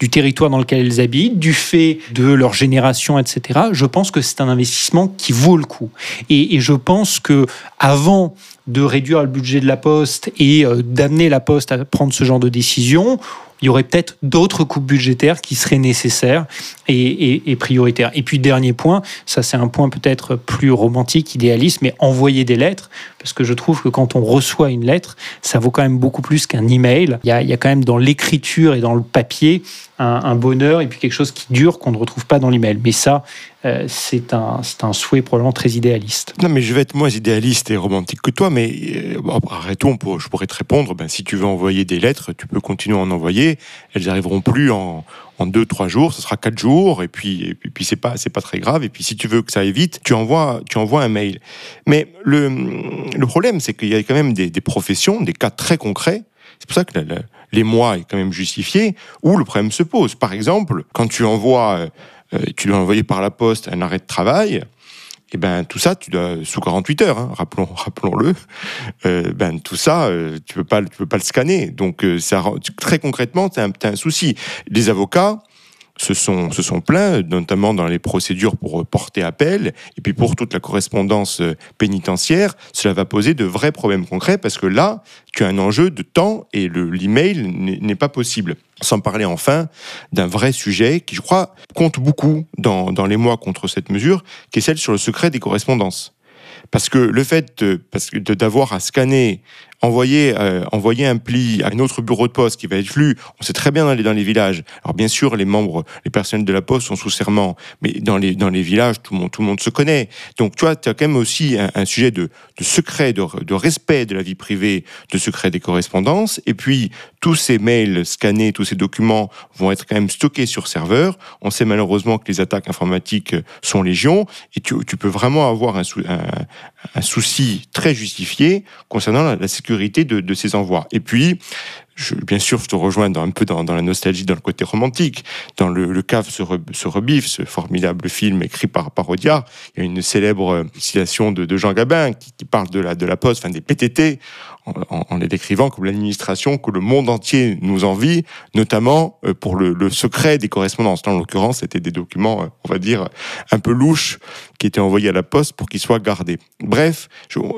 du territoire dans lequel elles habitent, du fait de leur génération, etc. Je pense que c'est un investissement qui vaut le coup. Et, et je pense que avant de réduire le budget de la Poste et d'amener la Poste à prendre ce genre de décision, il y aurait peut-être d'autres coupes budgétaires qui seraient nécessaires et, prioritaires. Et puis, dernier point, ça c'est un point peut-être plus romantique, idéaliste, mais envoyer des lettres, parce que je trouve que quand on reçoit une lettre, ça vaut quand même beaucoup plus qu'un email. Il y a, il y a quand même dans l'écriture et dans le papier un, bonheur et puis quelque chose qui dure qu'on ne retrouve pas dans l'email. Mais ça, euh, c'est un, un souhait probablement très idéaliste. Non, mais je vais être moins idéaliste et romantique que toi, mais euh, arrêtons, je pourrais te répondre, ben, si tu veux envoyer des lettres, tu peux continuer à en envoyer, elles n'arriveront plus en, en deux, trois jours, ce sera quatre jours, et puis, et puis, c'est pas, c'est pas très grave. Et puis, si tu veux que ça aille vite, tu envoies, tu envoies un mail. Mais le, le problème, c'est qu'il y a quand même des, des professions, des cas très concrets. C'est pour ça que les mois est quand même justifié, où le problème se pose. Par exemple, quand tu envoies, euh, tu dois envoyer par la poste un arrêt de travail, et eh ben tout ça, tu dois sous 48 heures, hein, rappelons, rappelons-le. Euh, ben tout ça, euh, tu peux pas, tu peux pas le scanner. Donc très concrètement, tu as, un souci. Les avocats, se sont, se sont plaints, notamment dans les procédures pour porter appel, et puis pour toute la correspondance pénitentiaire, cela va poser de vrais problèmes concrets, parce que là, tu as un enjeu de temps, et l'email n'est pas possible. Sans parler enfin d'un vrai sujet qui, je crois, compte beaucoup dans, dans les mois contre cette mesure, qui est celle sur le secret des correspondances. Parce que le fait d'avoir à scanner envoyer, euh, envoyer un pli à un autre bureau de poste qui va être lu, on sait très bien dans les, dans les villages. Alors bien sûr, les membres, les personnels de la poste sont sous serment, mais dans les, dans les villages, tout le monde, tout le monde se connaît. Donc tu vois, tu as quand même aussi un, sujet de, secret, de, respect de la vie privée, de secret des correspondances. Et puis, tous ces mails scannés, tous ces documents vont être quand même stockés sur serveur. On sait malheureusement que les attaques informatiques sont légion, et tu, peux vraiment avoir un, souci très justifié concernant la sécurité de, ces envois. Et puis, je, bien sûr, je te rejoins dans, un peu dans, la nostalgie, dans le côté romantique. Dans le, le cave se, rebiffe, ce formidable film écrit par Parodia, il y a une célèbre euh, citation de, Jean Gabin qui, parle de la, de la poste, enfin des PTT, en, les décrivant comme l'administration que le monde entier nous envie, notamment euh, pour le, secret des correspondances. en l'occurrence, c'était des documents, euh, on va dire, un peu louches qui étaient envoyés à la poste pour qu'ils soient gardés. Bref,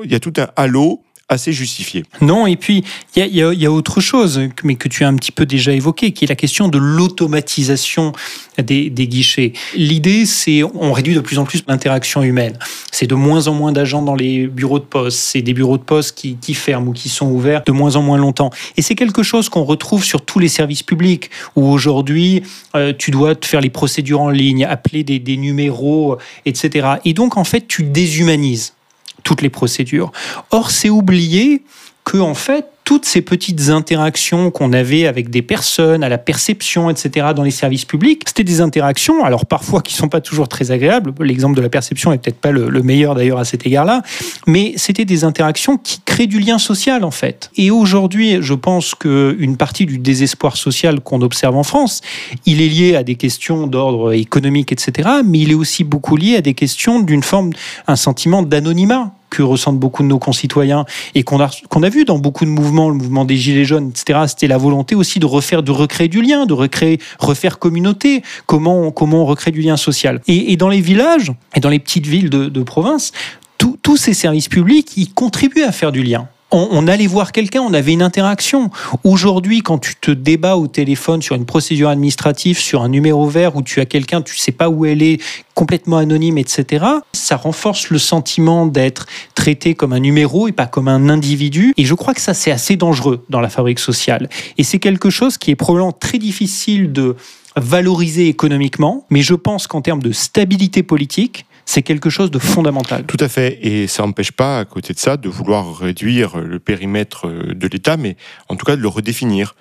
il y a tout un halo assez justifié. Non, et puis il y, y a, autre chose, mais que tu as un petit peu déjà évoqué, qui est la question de l'automatisation des, des, guichets. L'idée, c'est on réduit de plus en plus l'interaction humaine. C'est de moins en moins d'agents dans les bureaux de poste. C'est des bureaux de poste qui, qui, ferment ou qui sont ouverts de moins en moins longtemps. Et c'est quelque chose qu'on retrouve sur tous les services publics, où aujourd'hui, euh, tu dois te faire les procédures en ligne, appeler des, des numéros, etc. Et donc, en fait, tu déshumanises toutes les procédures. Or, c'est oublié que, en fait, toutes ces petites interactions qu'on avait avec des personnes, à la perception, etc., dans les services publics, c'était des interactions, alors parfois qui sont pas toujours très agréables. L'exemple de la perception est peut-être pas le, meilleur d'ailleurs à cet égard-là, mais c'était des interactions qui créent du lien social en fait. Et aujourd'hui, je pense qu'une partie du désespoir social qu'on observe en France, il est lié à des questions d'ordre économique, etc., mais il est aussi beaucoup lié à des questions d'une forme, un sentiment d'anonymat que ressentent beaucoup de nos concitoyens et qu'on a, qu'on a vu dans beaucoup de mouvements, le mouvement des Gilets jaunes, etc., c'était la volonté aussi de refaire, de recréer du lien, de recréer, refaire communauté, comment, comment on recrée du lien social. Et, dans les villages et dans les petites villes de, de province, tous ces services publics, ils contribuent à faire du lien on, allait voir quelqu'un, on avait une interaction. Aujourd'hui, quand tu te débats au téléphone sur une procédure administrative, sur un numéro vert où tu as quelqu'un, tu sais pas où elle est, complètement anonyme, etc., ça renforce le sentiment d'être traité comme un numéro et pas comme un individu. Et je crois que ça, c'est assez dangereux dans la fabrique sociale. Et c'est quelque chose qui est probablement très difficile de valoriser économiquement, mais je pense qu'en termes de stabilité politique, c'est quelque chose de fondamental. Tout à fait. Et ça n'empêche pas, à côté de ça, de vouloir réduire le périmètre de l'État, mais en tout cas de le redéfinir.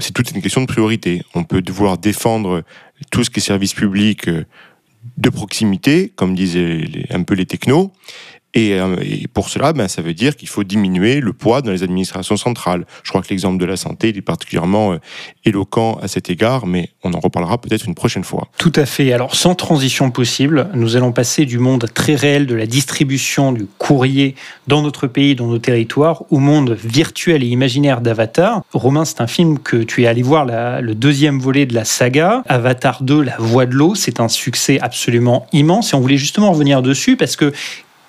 C'est toute une question de priorité. On peut vouloir défendre tout ce qui est service public euh, de proximité, comme disaient un peu les technos, euh, et, pour cela, ben, ça veut dire qu'il faut diminuer le poids dans les administrations centrales. Je crois que l'exemple de la santé est particulièrement euh, éloquent à cet égard, mais on en reparlera peut-être une prochaine fois. Tout à fait. Alors, sans transition possible, nous allons passer du monde très réel de la distribution du courrier dans notre pays, dans nos territoires, au monde virtuel et imaginaire d'Avatar. Romain, c'est un film que tu es allé voir le deuxième volet de la saga. Avatar 2, La Voix de l'eau, c'est un succès absolument immense et on voulait justement revenir dessus parce que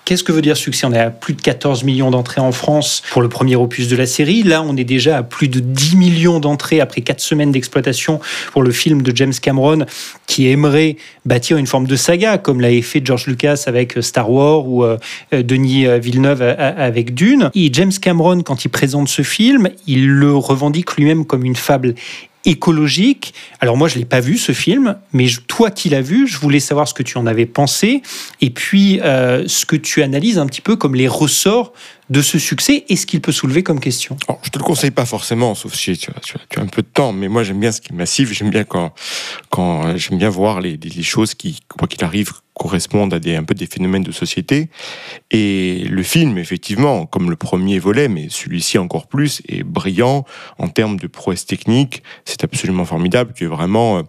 Qu'est-ce que veut dire succès? On est à plus de 14 millions d'entrées en France pour le premier opus de la série. Là, on est déjà à plus de 10 millions d'entrées après 4 semaines d'exploitation pour le film de James Cameron qui aimerait bâtir une forme de saga comme l'avait fait George Lucas avec Star Wars ou euh, Denis Villeneuve avec Dune. Et James Cameron, quand il présente ce film, il le revendique lui-même comme une fable écologique. Alors moi, je l'ai pas vu ce film, mais toi qui l'as vu, je voulais savoir ce que tu en avais pensé et puis euh, ce que tu analyses un petit peu comme les ressorts de ce succès et ce qu'il peut soulever comme question. Je je te le conseille pas forcément, sauf si tu as, un peu de temps, mais moi j'aime bien ce qui est massif, j'aime bien quand, quand j'aime bien voir les, les choses qui, quoi qu'il arrive, correspondent à des, un peu des phénomènes de société. Et le film, effectivement, comme le premier volet, mais celui-ci encore plus, est brillant en termes de prouesse technique. C'est absolument formidable. Tu es vraiment euh,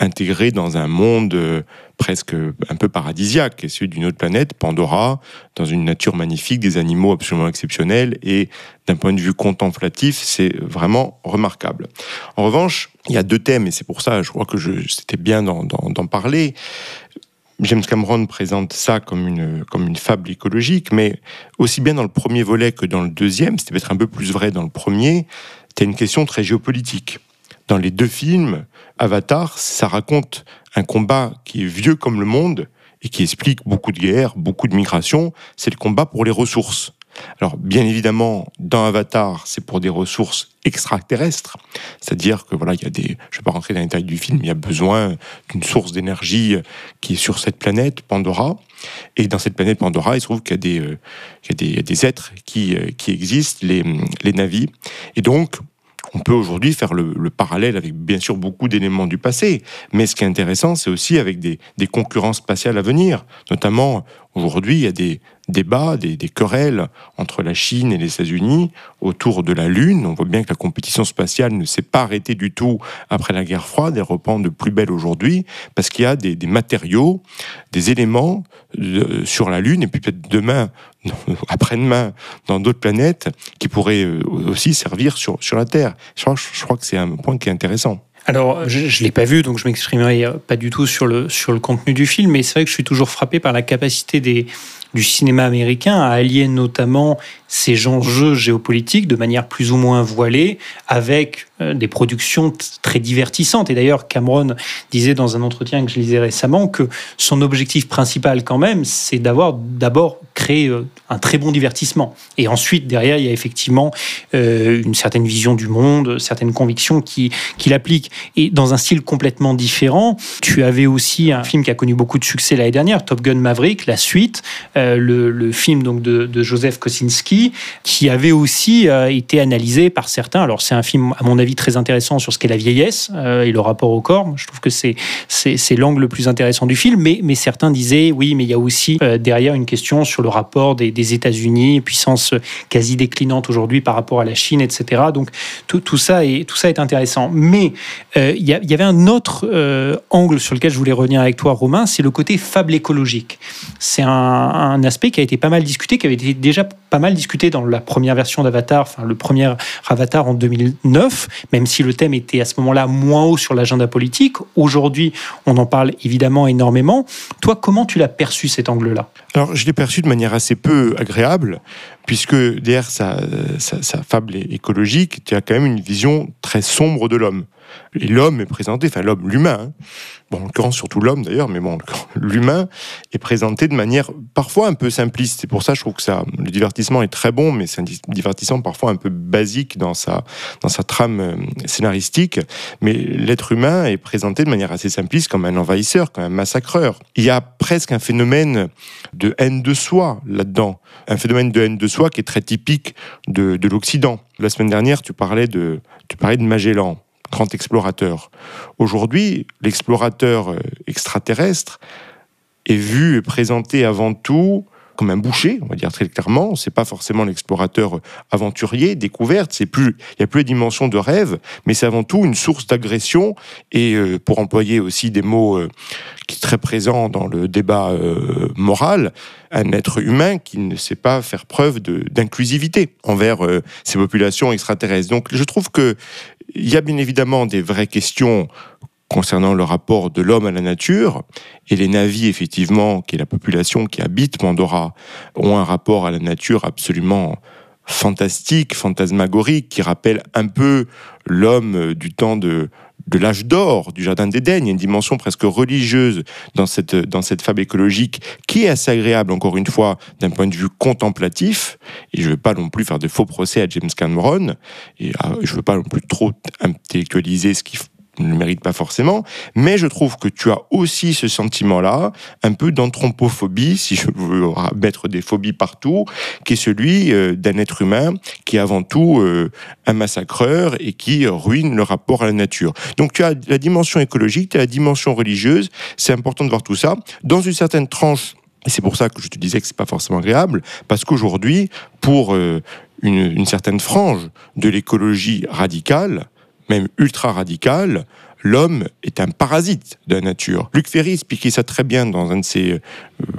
intégré dans un monde euh, presque un peu paradisiaque, celui d'une autre planète, Pandora, dans une nature magnifique, des animaux absolument exceptionnels, et d'un point de vue contemplatif, c'est vraiment remarquable. En revanche, il y a deux thèmes, et c'est pour ça, je crois que c'était bien d'en parler. James Cameron présente ça comme une, comme une fable écologique, mais aussi bien dans le premier volet que dans le deuxième, c'était peut-être un peu plus vrai dans le premier, c'était une question très géopolitique. Dans les deux films, Avatar, ça raconte un combat qui est vieux comme le monde et qui explique beaucoup de guerres, beaucoup de migrations, c'est le combat pour les ressources. Alors, bien évidemment, dans Avatar, c'est pour des ressources extraterrestres, c'est-à-dire que voilà, il y a des, je vais pas rentrer dans les détails du film, il y a besoin d'une source d'énergie qui est sur cette planète Pandora, et dans cette planète Pandora, il se trouve qu'il y a des, euh, il y a des, êtres qui, euh, qui existent, les, les navis, et donc on peut aujourd'hui faire le, parallèle avec bien sûr beaucoup d'éléments du passé, mais ce qui est intéressant, c'est aussi avec des, des concurrences spatiales à venir. Notamment, aujourd'hui, il y a des débats, des, querelles entre la Chine et les États-Unis autour de la Lune. On voit bien que la compétition spatiale ne s'est pas arrêtée du tout après la guerre froide, elle reprend de plus belle aujourd'hui, parce qu'il y a des, matériaux, des éléments sur la Lune, et puis peut-être demain, après-demain, dans d'autres planètes, qui pourraient euh, aussi servir sur, sur la Terre. Je crois, je crois que c'est un point qui est intéressant. Alors, je ne l'ai pas vu, donc je m'exprimerai pas du tout sur le, sur le contenu du film, mais c'est vrai que je suis toujours frappé par la capacité des, du cinéma américain à allier notamment ces enjeux géopolitiques de manière plus ou moins voilée avec euh, des productions très divertissantes. Et d'ailleurs, Cameron disait dans un entretien que je lisais récemment que son objectif principal quand même, c'est d'avoir d'abord créé euh, un très bon divertissement. Et ensuite, derrière, il y a effectivement euh, une certaine vision du monde, certaines convictions qu'il qui applique. Et dans un style complètement différent, tu avais aussi un film qui a connu beaucoup de succès l'année dernière, Top Gun Maverick, la suite, le, film donc de, Joseph Kosinski, qui avait aussi été analysé par certains. Alors c'est un film, à mon avis, très intéressant sur ce qu'est la vieillesse euh, et le rapport au corps. Je trouve que c'est c'est l'angle le plus intéressant du film. Mais, mais certains disaient oui, mais il y a aussi euh, derrière une question sur le rapport des, États-Unis, puissance quasi déclinante aujourd'hui par rapport à la Chine, etc. Donc tout, ça est tout ça est intéressant. Mais euh, il y, avait un autre angle sur lequel je voulais revenir avec toi, Romain, c'est le côté fable écologique. C'est un aspect qui a été pas mal discuté, qui avait été déjà pas mal discuté dans la première version d'Avatar, enfin le premier Avatar en 2009, même si le thème était à ce moment-là moins haut sur l'agenda politique. Aujourd'hui, on en parle évidemment énormément. Toi, comment tu l'as perçu cet angle-là? Alors, je l'ai perçu de manière assez peu agréable, puisque derrière sa, sa fable écologique, tu as quand même une vision très sombre de l'homme. L'homme est présenté, enfin l'homme, l'humain, hein. bon, en l'occurrence surtout l'homme d'ailleurs, mais bon, l'humain est présenté de manière parfois un peu simpliste. C'est pour ça que je trouve que le divertissement est très bon, mais c'est un divertissement parfois un peu basique dans sa, dans sa trame euh, scénaristique. Mais l'être humain est présenté de manière assez simpliste comme un envahisseur, comme un massacreur. Il y a presque un phénomène de haine de soi là-dedans. Un phénomène de haine de soi qui est très typique de, de l'Occident. La semaine dernière, tu parlais de, tu parlais de Magellan grand explorateur. Aujourd'hui, l'explorateur euh, extraterrestre est vu et présenté avant tout comme un boucher, on va dire très clairement. C'est pas forcément l'explorateur aventurier, découverte. C'est plus, il y a plus les dimensions de rêve, mais c'est avant tout une source d'agression. Et euh, pour employer aussi des mots euh, qui sont très présents dans le débat euh, moral, un être humain qui ne sait pas faire preuve d'inclusivité envers ces populations extraterrestres. Donc, je trouve que il y a bien évidemment des vraies questions concernant le rapport de l'homme à la nature. Et les navis, effectivement, qui est la population qui habite Pandora, ont un rapport à la nature absolument fantastique, fantasmagorique, qui rappelle un peu l'homme du temps de, de l'âge d'or du Jardin d'Éden. Il y a une dimension presque religieuse dans cette, dans cette fable écologique qui est assez agréable, encore une fois, d'un point de vue contemplatif. Et je ne veux pas non plus faire de faux procès à James Cameron. Et ah, je ne veux pas non plus trop intellectualiser ce qu'il ne le mérite pas forcément, mais je trouve que tu as aussi ce sentiment-là, un peu d'anthropophobie, si je veux mettre des phobies partout, qui est celui euh, d'un être humain qui est avant tout euh, un massacreur et qui ruine le rapport à la nature. Donc tu as la dimension écologique, tu as la dimension religieuse, c'est important de voir tout ça. Dans une certaine tranche et c'est pour ça que je te disais que c'est pas forcément agréable, parce qu'aujourd'hui, pour euh, une, une, certaine frange de l'écologie radicale, même ultra radical, l'homme est un parasite de la nature. Luc Ferry expliquait ça très bien dans un de ses euh,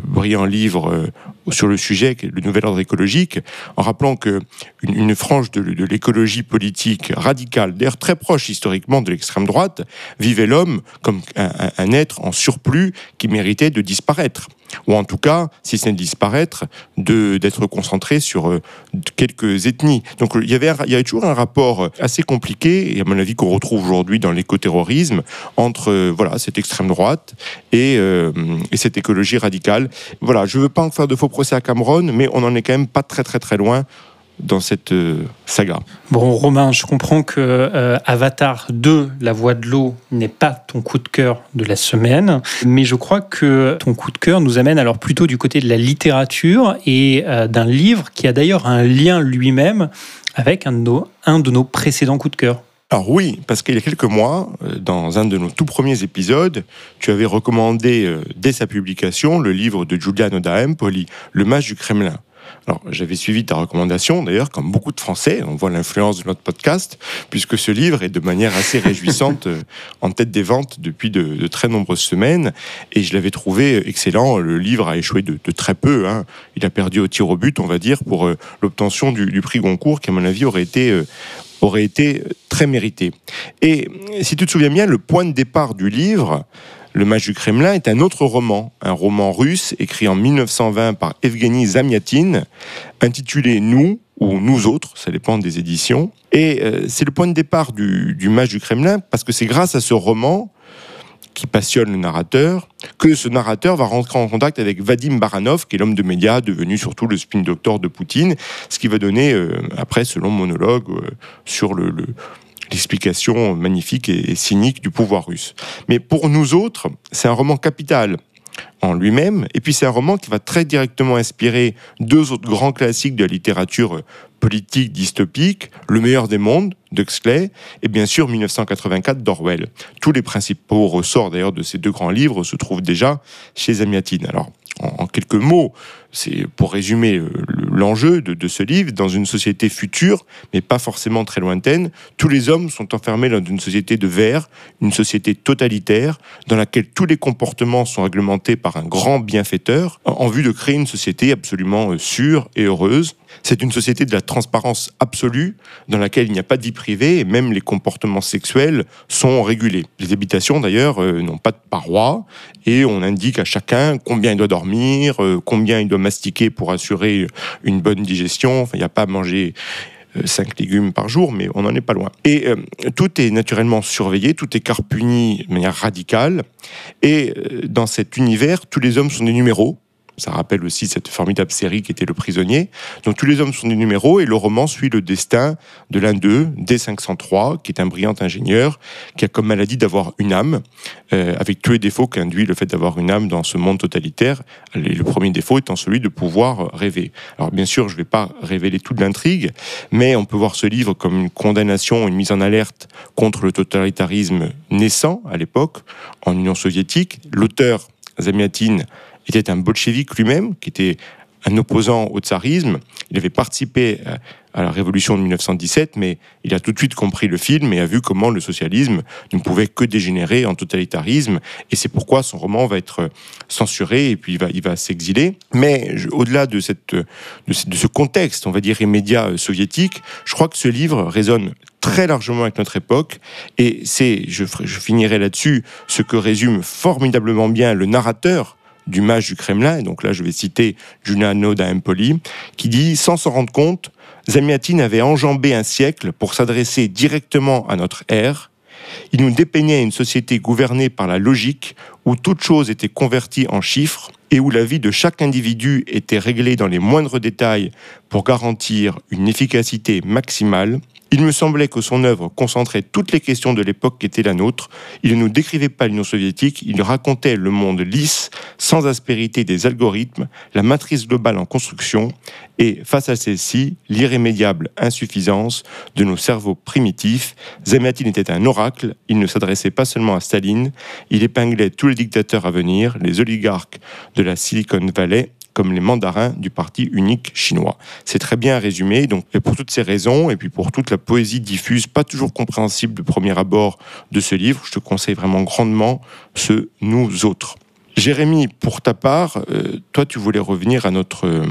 brillants livres euh, sur le sujet, le nouvel ordre écologique, en rappelant que une, frange de, l'écologie politique radicale, d'ailleurs très proche historiquement de l'extrême droite, vivait l'homme comme un, être en surplus qui méritait de disparaître ou en tout cas, si ce n'est disparaître, d'être concentré sur euh, quelques ethnies. Donc il y, avait il y avait toujours un rapport assez compliqué, et à mon avis qu'on retrouve aujourd'hui dans l'écoterrorisme, entre euh, voilà, cette extrême droite et, et cette écologie radicale. Voilà, je ne veux pas en faire de faux procès à Cameron, mais on n'en est quand même pas très très très loin dans cette euh, saga. Bon, Romain, je comprends que euh, Avatar 2, La Voix de l'eau, n'est pas ton coup de cœur de la semaine, mais je crois que ton coup de cœur nous amène alors plutôt du côté de la littérature et euh, d'un livre qui a d'ailleurs un lien lui-même avec un de, nos, un de nos précédents coups de cœur. Alors oui, parce qu'il y a quelques mois, dans un de nos tout premiers épisodes, tu avais recommandé, dès sa publication, le livre de Julian Odaempoli, Le Mage du Kremlin. Alors, j'avais suivi ta recommandation, d'ailleurs, comme beaucoup de Français, on voit l'influence de notre podcast, puisque ce livre est de manière assez réjouissante euh, en tête des ventes depuis de, très nombreuses semaines, et je l'avais trouvé excellent. Le livre a échoué de, très peu, hein. il a perdu au tir au but, on va dire, pour l'obtention du, du, prix Goncourt, qui, à mon avis, aurait été aurait été très mérité. Et si tu te souviens bien, le point de départ du livre, Le Mage du Kremlin, est un autre roman, un roman russe écrit en 1920 par Evgeny Zamyatin, intitulé Nous ou Nous autres, ça dépend des éditions. Et euh, c'est le point de départ du, du Mage du Kremlin parce que c'est grâce à ce roman qui passionne le narrateur, que ce narrateur va rentrer en contact avec Vadim Baranov, qui est l'homme de médias devenu surtout le spin doctor de Poutine, ce qui va donner euh, après ce monologue euh, sur le, l'explication magnifique et, cynique du pouvoir russe. Mais pour nous autres, c'est un roman capital en lui-même, et puis c'est un roman qui va très directement inspirer deux autres grands classiques de la littérature politique dystopique, Le meilleur des mondes d'Huxley et bien sûr 1984 d'Orwell. Tous les principaux ressorts d'ailleurs de ces deux grands livres se trouvent déjà chez Zamiatine. Alors en, quelques mots, c'est pour résumer euh, l'enjeu de, ce livre, dans une société future, mais pas forcément très lointaine, tous les hommes sont enfermés dans une société de verre, une société totalitaire, dans laquelle tous les comportements sont réglementés par un grand bienfaiteur, en, vue de créer une société absolument euh, sûre et heureuse. C'est une société de la transparence absolue, dans laquelle il n'y a pas de vie privée, et même les comportements sexuels sont régulés. Les habitations, d'ailleurs, euh, n'ont pas de parois, et on indique à chacun combien il doit dormir, combien il doit mastiquer pour assurer une bonne digestion. il n'y a pas à manger euh, cinq légumes par jour, mais on n'en est pas loin. Et euh, tout est naturellement surveillé, tout est carpuni de manière radicale. Et euh, dans cet univers, tous les hommes sont des numéros. Ça rappelle aussi cette formidable série qui était Le Prisonnier. Donc tous les hommes sont des numéros et le roman suit le destin de l'un d'eux, D503, qui est un brillant ingénieur, qui a comme maladie d'avoir une âme, euh, avec tous les défauts qu'induit le fait d'avoir une âme dans ce monde totalitaire. le premier défaut étant celui de pouvoir rêver. Alors bien sûr, je ne vais pas révéler toute l'intrigue, mais on peut voir ce livre comme une condamnation, une mise en alerte contre le totalitarisme naissant à l'époque en Union soviétique. L'auteur, Zamiatin, était un bolchevique lui-même, qui était un opposant au tsarisme. Il avait participé euh, à la révolution de 1917, mais il a tout de suite compris le film et a vu comment le socialisme ne pouvait que dégénérer en totalitarisme. Et c'est pourquoi son roman va être censuré et puis il va, il va s'exiler. Mais au-delà de, de ce contexte, on va dire, immédiat euh, soviétique, je crois que ce livre résonne très largement avec notre époque. Et c'est, je finirai là-dessus, ce que résume formidablement bien le narrateur du mage du Kremlin, et donc là je vais citer Giuliano da Empoli, qui dit Sans s'en rendre compte, Zamiatin avait enjambé un siècle pour s'adresser directement à notre ère. Il nous dépeignait une société gouvernée par la logique, où toute chose était convertie en chiffres et où la vie de chaque individu était réglée dans les moindres détails pour garantir une efficacité maximale. Il me semblait que son œuvre concentrait toutes les questions de l'époque qui était la nôtre. Il ne nous décrivait pas l'Union soviétique, il racontait le monde lisse, sans aspérité des algorithmes, la matrice globale en construction, et face à celle-ci, l'irrémédiable insuffisance de nos cerveaux primitifs. Zamiatin était un oracle, il ne s'adressait pas seulement à Staline, il épinglait tous les dictateurs à venir, les oligarques de la Silicon Valley comme les mandarins du parti unique chinois. C'est très bien résumé. Donc, et pour toutes ces raisons, et puis pour toute la poésie diffuse, pas toujours compréhensible de premier abord de ce livre, je te conseille vraiment grandement ce Nous autres. Jérémy, pour ta part, euh, toi, tu voulais revenir à notre euh,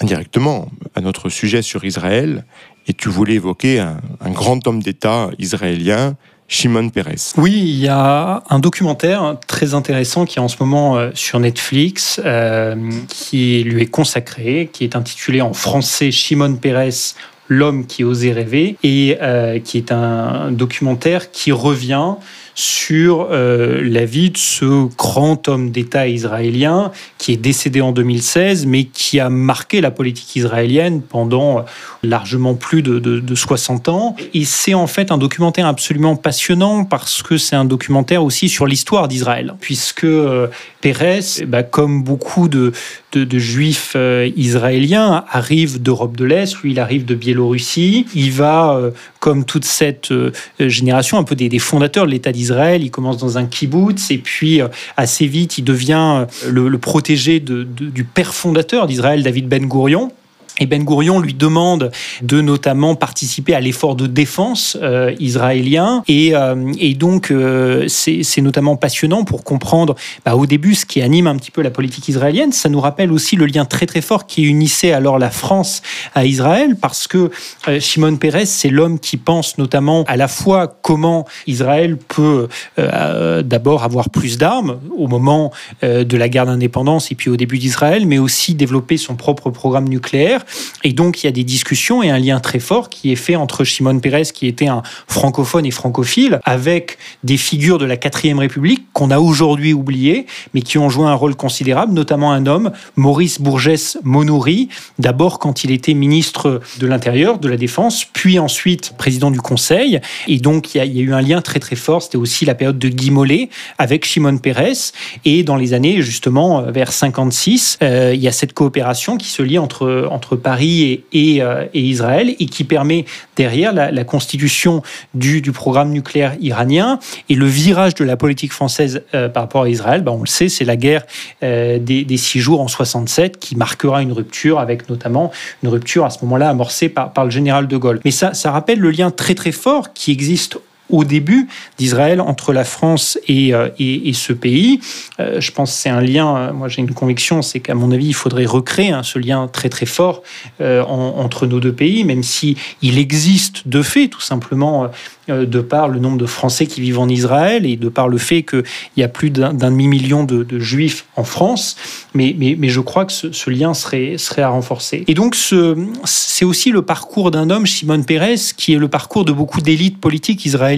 indirectement à notre sujet sur Israël, et tu voulais évoquer un grand homme d'État israélien Shimon Peres. Oui, il y a un documentaire très intéressant qui est en ce moment euh, sur Netflix, euh, qui lui est consacré, qui est intitulé en français Shimon Peres, l'homme qui osait rêver, et euh, qui est un documentaire qui revient sur euh, la vie de ce grand homme d'État israélien qui est décédé en 2016, mais qui a marqué la politique israélienne pendant largement plus de, de 60 ans. Et c'est en fait un documentaire absolument passionnant parce que c'est un documentaire aussi sur l'histoire d'Israël, puisque euh, Pérez, bah, comme beaucoup de, de, juifs euh, israéliens, arrive d'Europe de l'Est, lui il arrive de Biélorussie, il va, comme toute cette génération, un peu des, fondateurs de l'État d'Israël, Israël. Il commence dans un kibbutz et puis euh, assez vite, il devient euh, le, protégé du père fondateur d'Israël, David Ben Gourion. Et Ben Gourion lui demande de notamment participer à l'effort de défense euh, israélien. Et, euh, et donc, euh, c'est notamment passionnant pour comprendre bah, au début ce qui anime un petit peu la politique israélienne. Ça nous rappelle aussi le lien très très fort qui unissait alors la France à Israël, parce que Shimon Peres, c'est l'homme qui pense notamment à la fois comment Israël peut d'abord avoir plus d'armes au moment de la guerre d'indépendance et puis au début d'Israël, mais aussi développer son propre programme nucléaire et donc, il y a des discussions et un lien très fort qui est fait entre Shimon Peres, qui était un francophone et francophile, avec des figures de la 4ème République qu'on a aujourd'hui oubliées, mais qui ont joué un rôle considérable, notamment un homme, Maurice Bourgès Monouri, d'abord quand il était ministre de l'Intérieur, de la Défense, puis ensuite président du Conseil. Et donc, il y a, eu un lien très très fort. C'était aussi la période de Guy Mollet avec Shimon Peres. Et dans les années, justement, vers 56, euh, il y a cette coopération qui se lie entre, entre Paris euh, et, Israël et qui permet derrière la, constitution du, programme nucléaire iranien et le virage de la politique française euh, par rapport à Israël. Ben, on le sait, c'est la guerre euh, des, six jours en 67 qui marquera une rupture avec notamment une rupture à ce moment-là amorcée par, le général de Gaulle. Mais ça, ça rappelle le lien très très fort qui existe au début d'Israël entre la France et, euh, et, ce pays. Euh, je pense que c'est un lien, euh, moi j'ai une conviction, c'est qu'à mon avis, il faudrait recréer hein, ce lien très très fort entre nos deux pays, même si il existe de fait, tout simplement, de par le nombre de Français qui vivent en Israël et de par le fait qu'il y a plus d'un demi-million de, Juifs en France. Mais, mais, je crois que ce, ce, lien serait, serait à renforcer. Et donc, c'est aussi le parcours d'un homme, Shimon Peres, qui est le parcours de beaucoup d'élites politiques israéliennes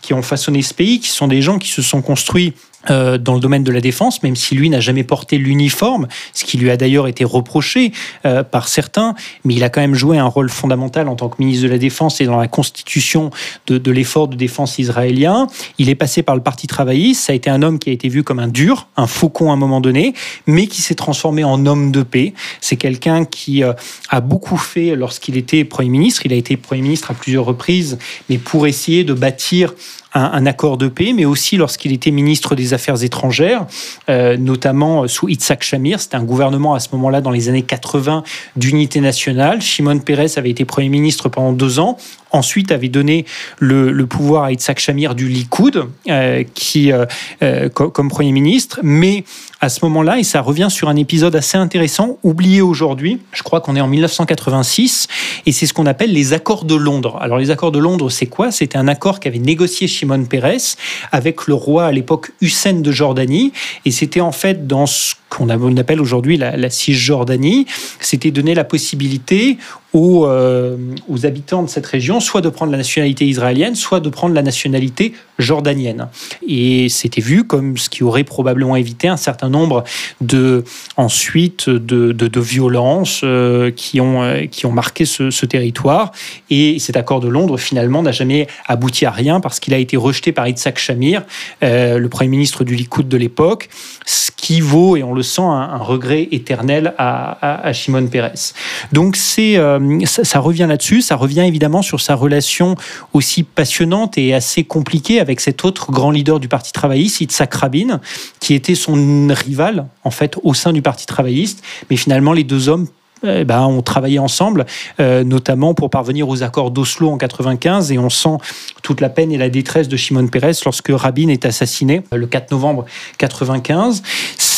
qui ont façonné ce pays, qui sont des gens qui se sont construits euh, dans le domaine de la défense, même si lui n'a jamais porté l'uniforme, ce qui lui a d'ailleurs été reproché euh, par certains, mais il a quand même joué un rôle fondamental en tant que ministre de la Défense et dans la constitution de, de l'effort de défense israélien. Il est passé par le Parti travailliste, ça a été un homme qui a été vu comme un dur, un faucon à un moment donné, mais qui s'est transformé en homme de paix. C'est quelqu'un qui euh, a beaucoup fait lorsqu'il était Premier ministre, il a été Premier ministre à plusieurs reprises, mais pour essayer de bâtir un, accord de paix, mais aussi lorsqu'il était ministre des Affaires étrangères, euh, notamment sous Itzhak Shamir. C'était un gouvernement à ce moment-là, dans les années 80, d'unité nationale. Shimon Peres avait été Premier ministre pendant deux ans ensuite avait donné le, pouvoir à Itzhak Shamir du Likoud, euh, qui, euh, euh, comme Premier ministre. Mais à ce moment-là, et ça revient sur un épisode assez intéressant, oublié aujourd'hui, je crois qu'on est en 1986, et c'est ce qu'on appelle les accords de Londres. Alors les accords de Londres, c'est quoi? C'était un accord qu'avait négocié Shimon Peres avec le roi à l'époque Hussein de Jordanie, et c'était en fait dans ce qu'on appelle aujourd'hui la, Cisjordanie, c'était donner la possibilité aux, euh, aux, habitants de cette région soit de prendre la nationalité israélienne, soit de prendre la nationalité jordanienne. Et c'était vu comme ce qui aurait probablement évité un certain nombre de, ensuite, de, violences euh, qui, ont, euh, qui ont marqué ce, ce, territoire. Et cet accord de Londres, finalement, n'a jamais abouti à rien parce qu'il a été rejeté par Yitzhak Shamir, le Premier ministre du Likoud de l'époque, ce qui vaut, et on le sent, un, regret éternel à, Shimon Peres. Donc c'est ça, revient là-dessus, ça revient évidemment sur sa relation aussi passionnante et assez compliquée avec cet autre grand leader du Parti travailliste, Yitzhak Rabin, qui était son rival en fait au sein du Parti travailliste, mais finalement les deux hommes eh ben, ont travaillé ensemble, euh, notamment pour parvenir aux accords d'Oslo en 95, et on sent toute la peine et la détresse de Shimon Peres lorsque Rabin est assassiné le 4 novembre 95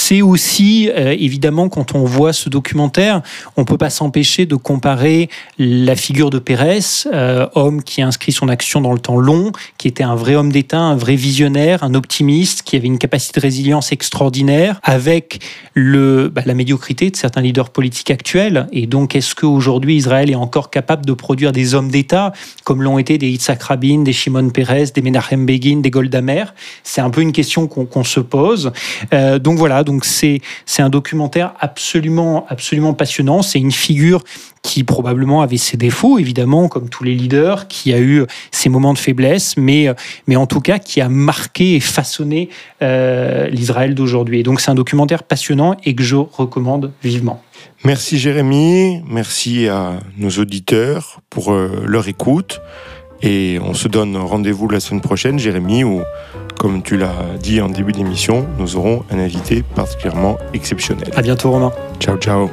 c'est aussi, euh, évidemment, quand on voit ce documentaire, on peut pas s'empêcher de comparer la figure de Pérez, euh, homme qui a inscrit son action dans le temps long, qui était un vrai homme d'État, un vrai visionnaire, un optimiste, qui avait une capacité de résilience extraordinaire, avec bah, la médiocrité de certains leaders politiques actuels. Et donc, est-ce qu'aujourd'hui, Israël est encore capable de produire des hommes d'État, comme l'ont été des Yitzhak Rabin, des Shimon Peres, des Menachem Begin, des Golda Meir? C'est un peu une question qu'on se pose. Euh, donc voilà, donc c'est un documentaire absolument absolument passionnant. C'est une figure qui probablement avait ses défauts, évidemment, comme tous les leaders, qui a eu ses moments de faiblesse, mais, mais en tout cas qui a marqué et façonné euh, l'Israël d'aujourd'hui. Et donc c'est un documentaire passionnant et que je recommande vivement. Merci Jérémy, merci à nos auditeurs pour euh, leur écoute. Et on se donne rendez-vous la semaine prochaine, Jérémy, où, comme tu l'as dit en début d'émission, nous aurons un invité particulièrement exceptionnel. À bientôt, Romain. Ciao, ciao.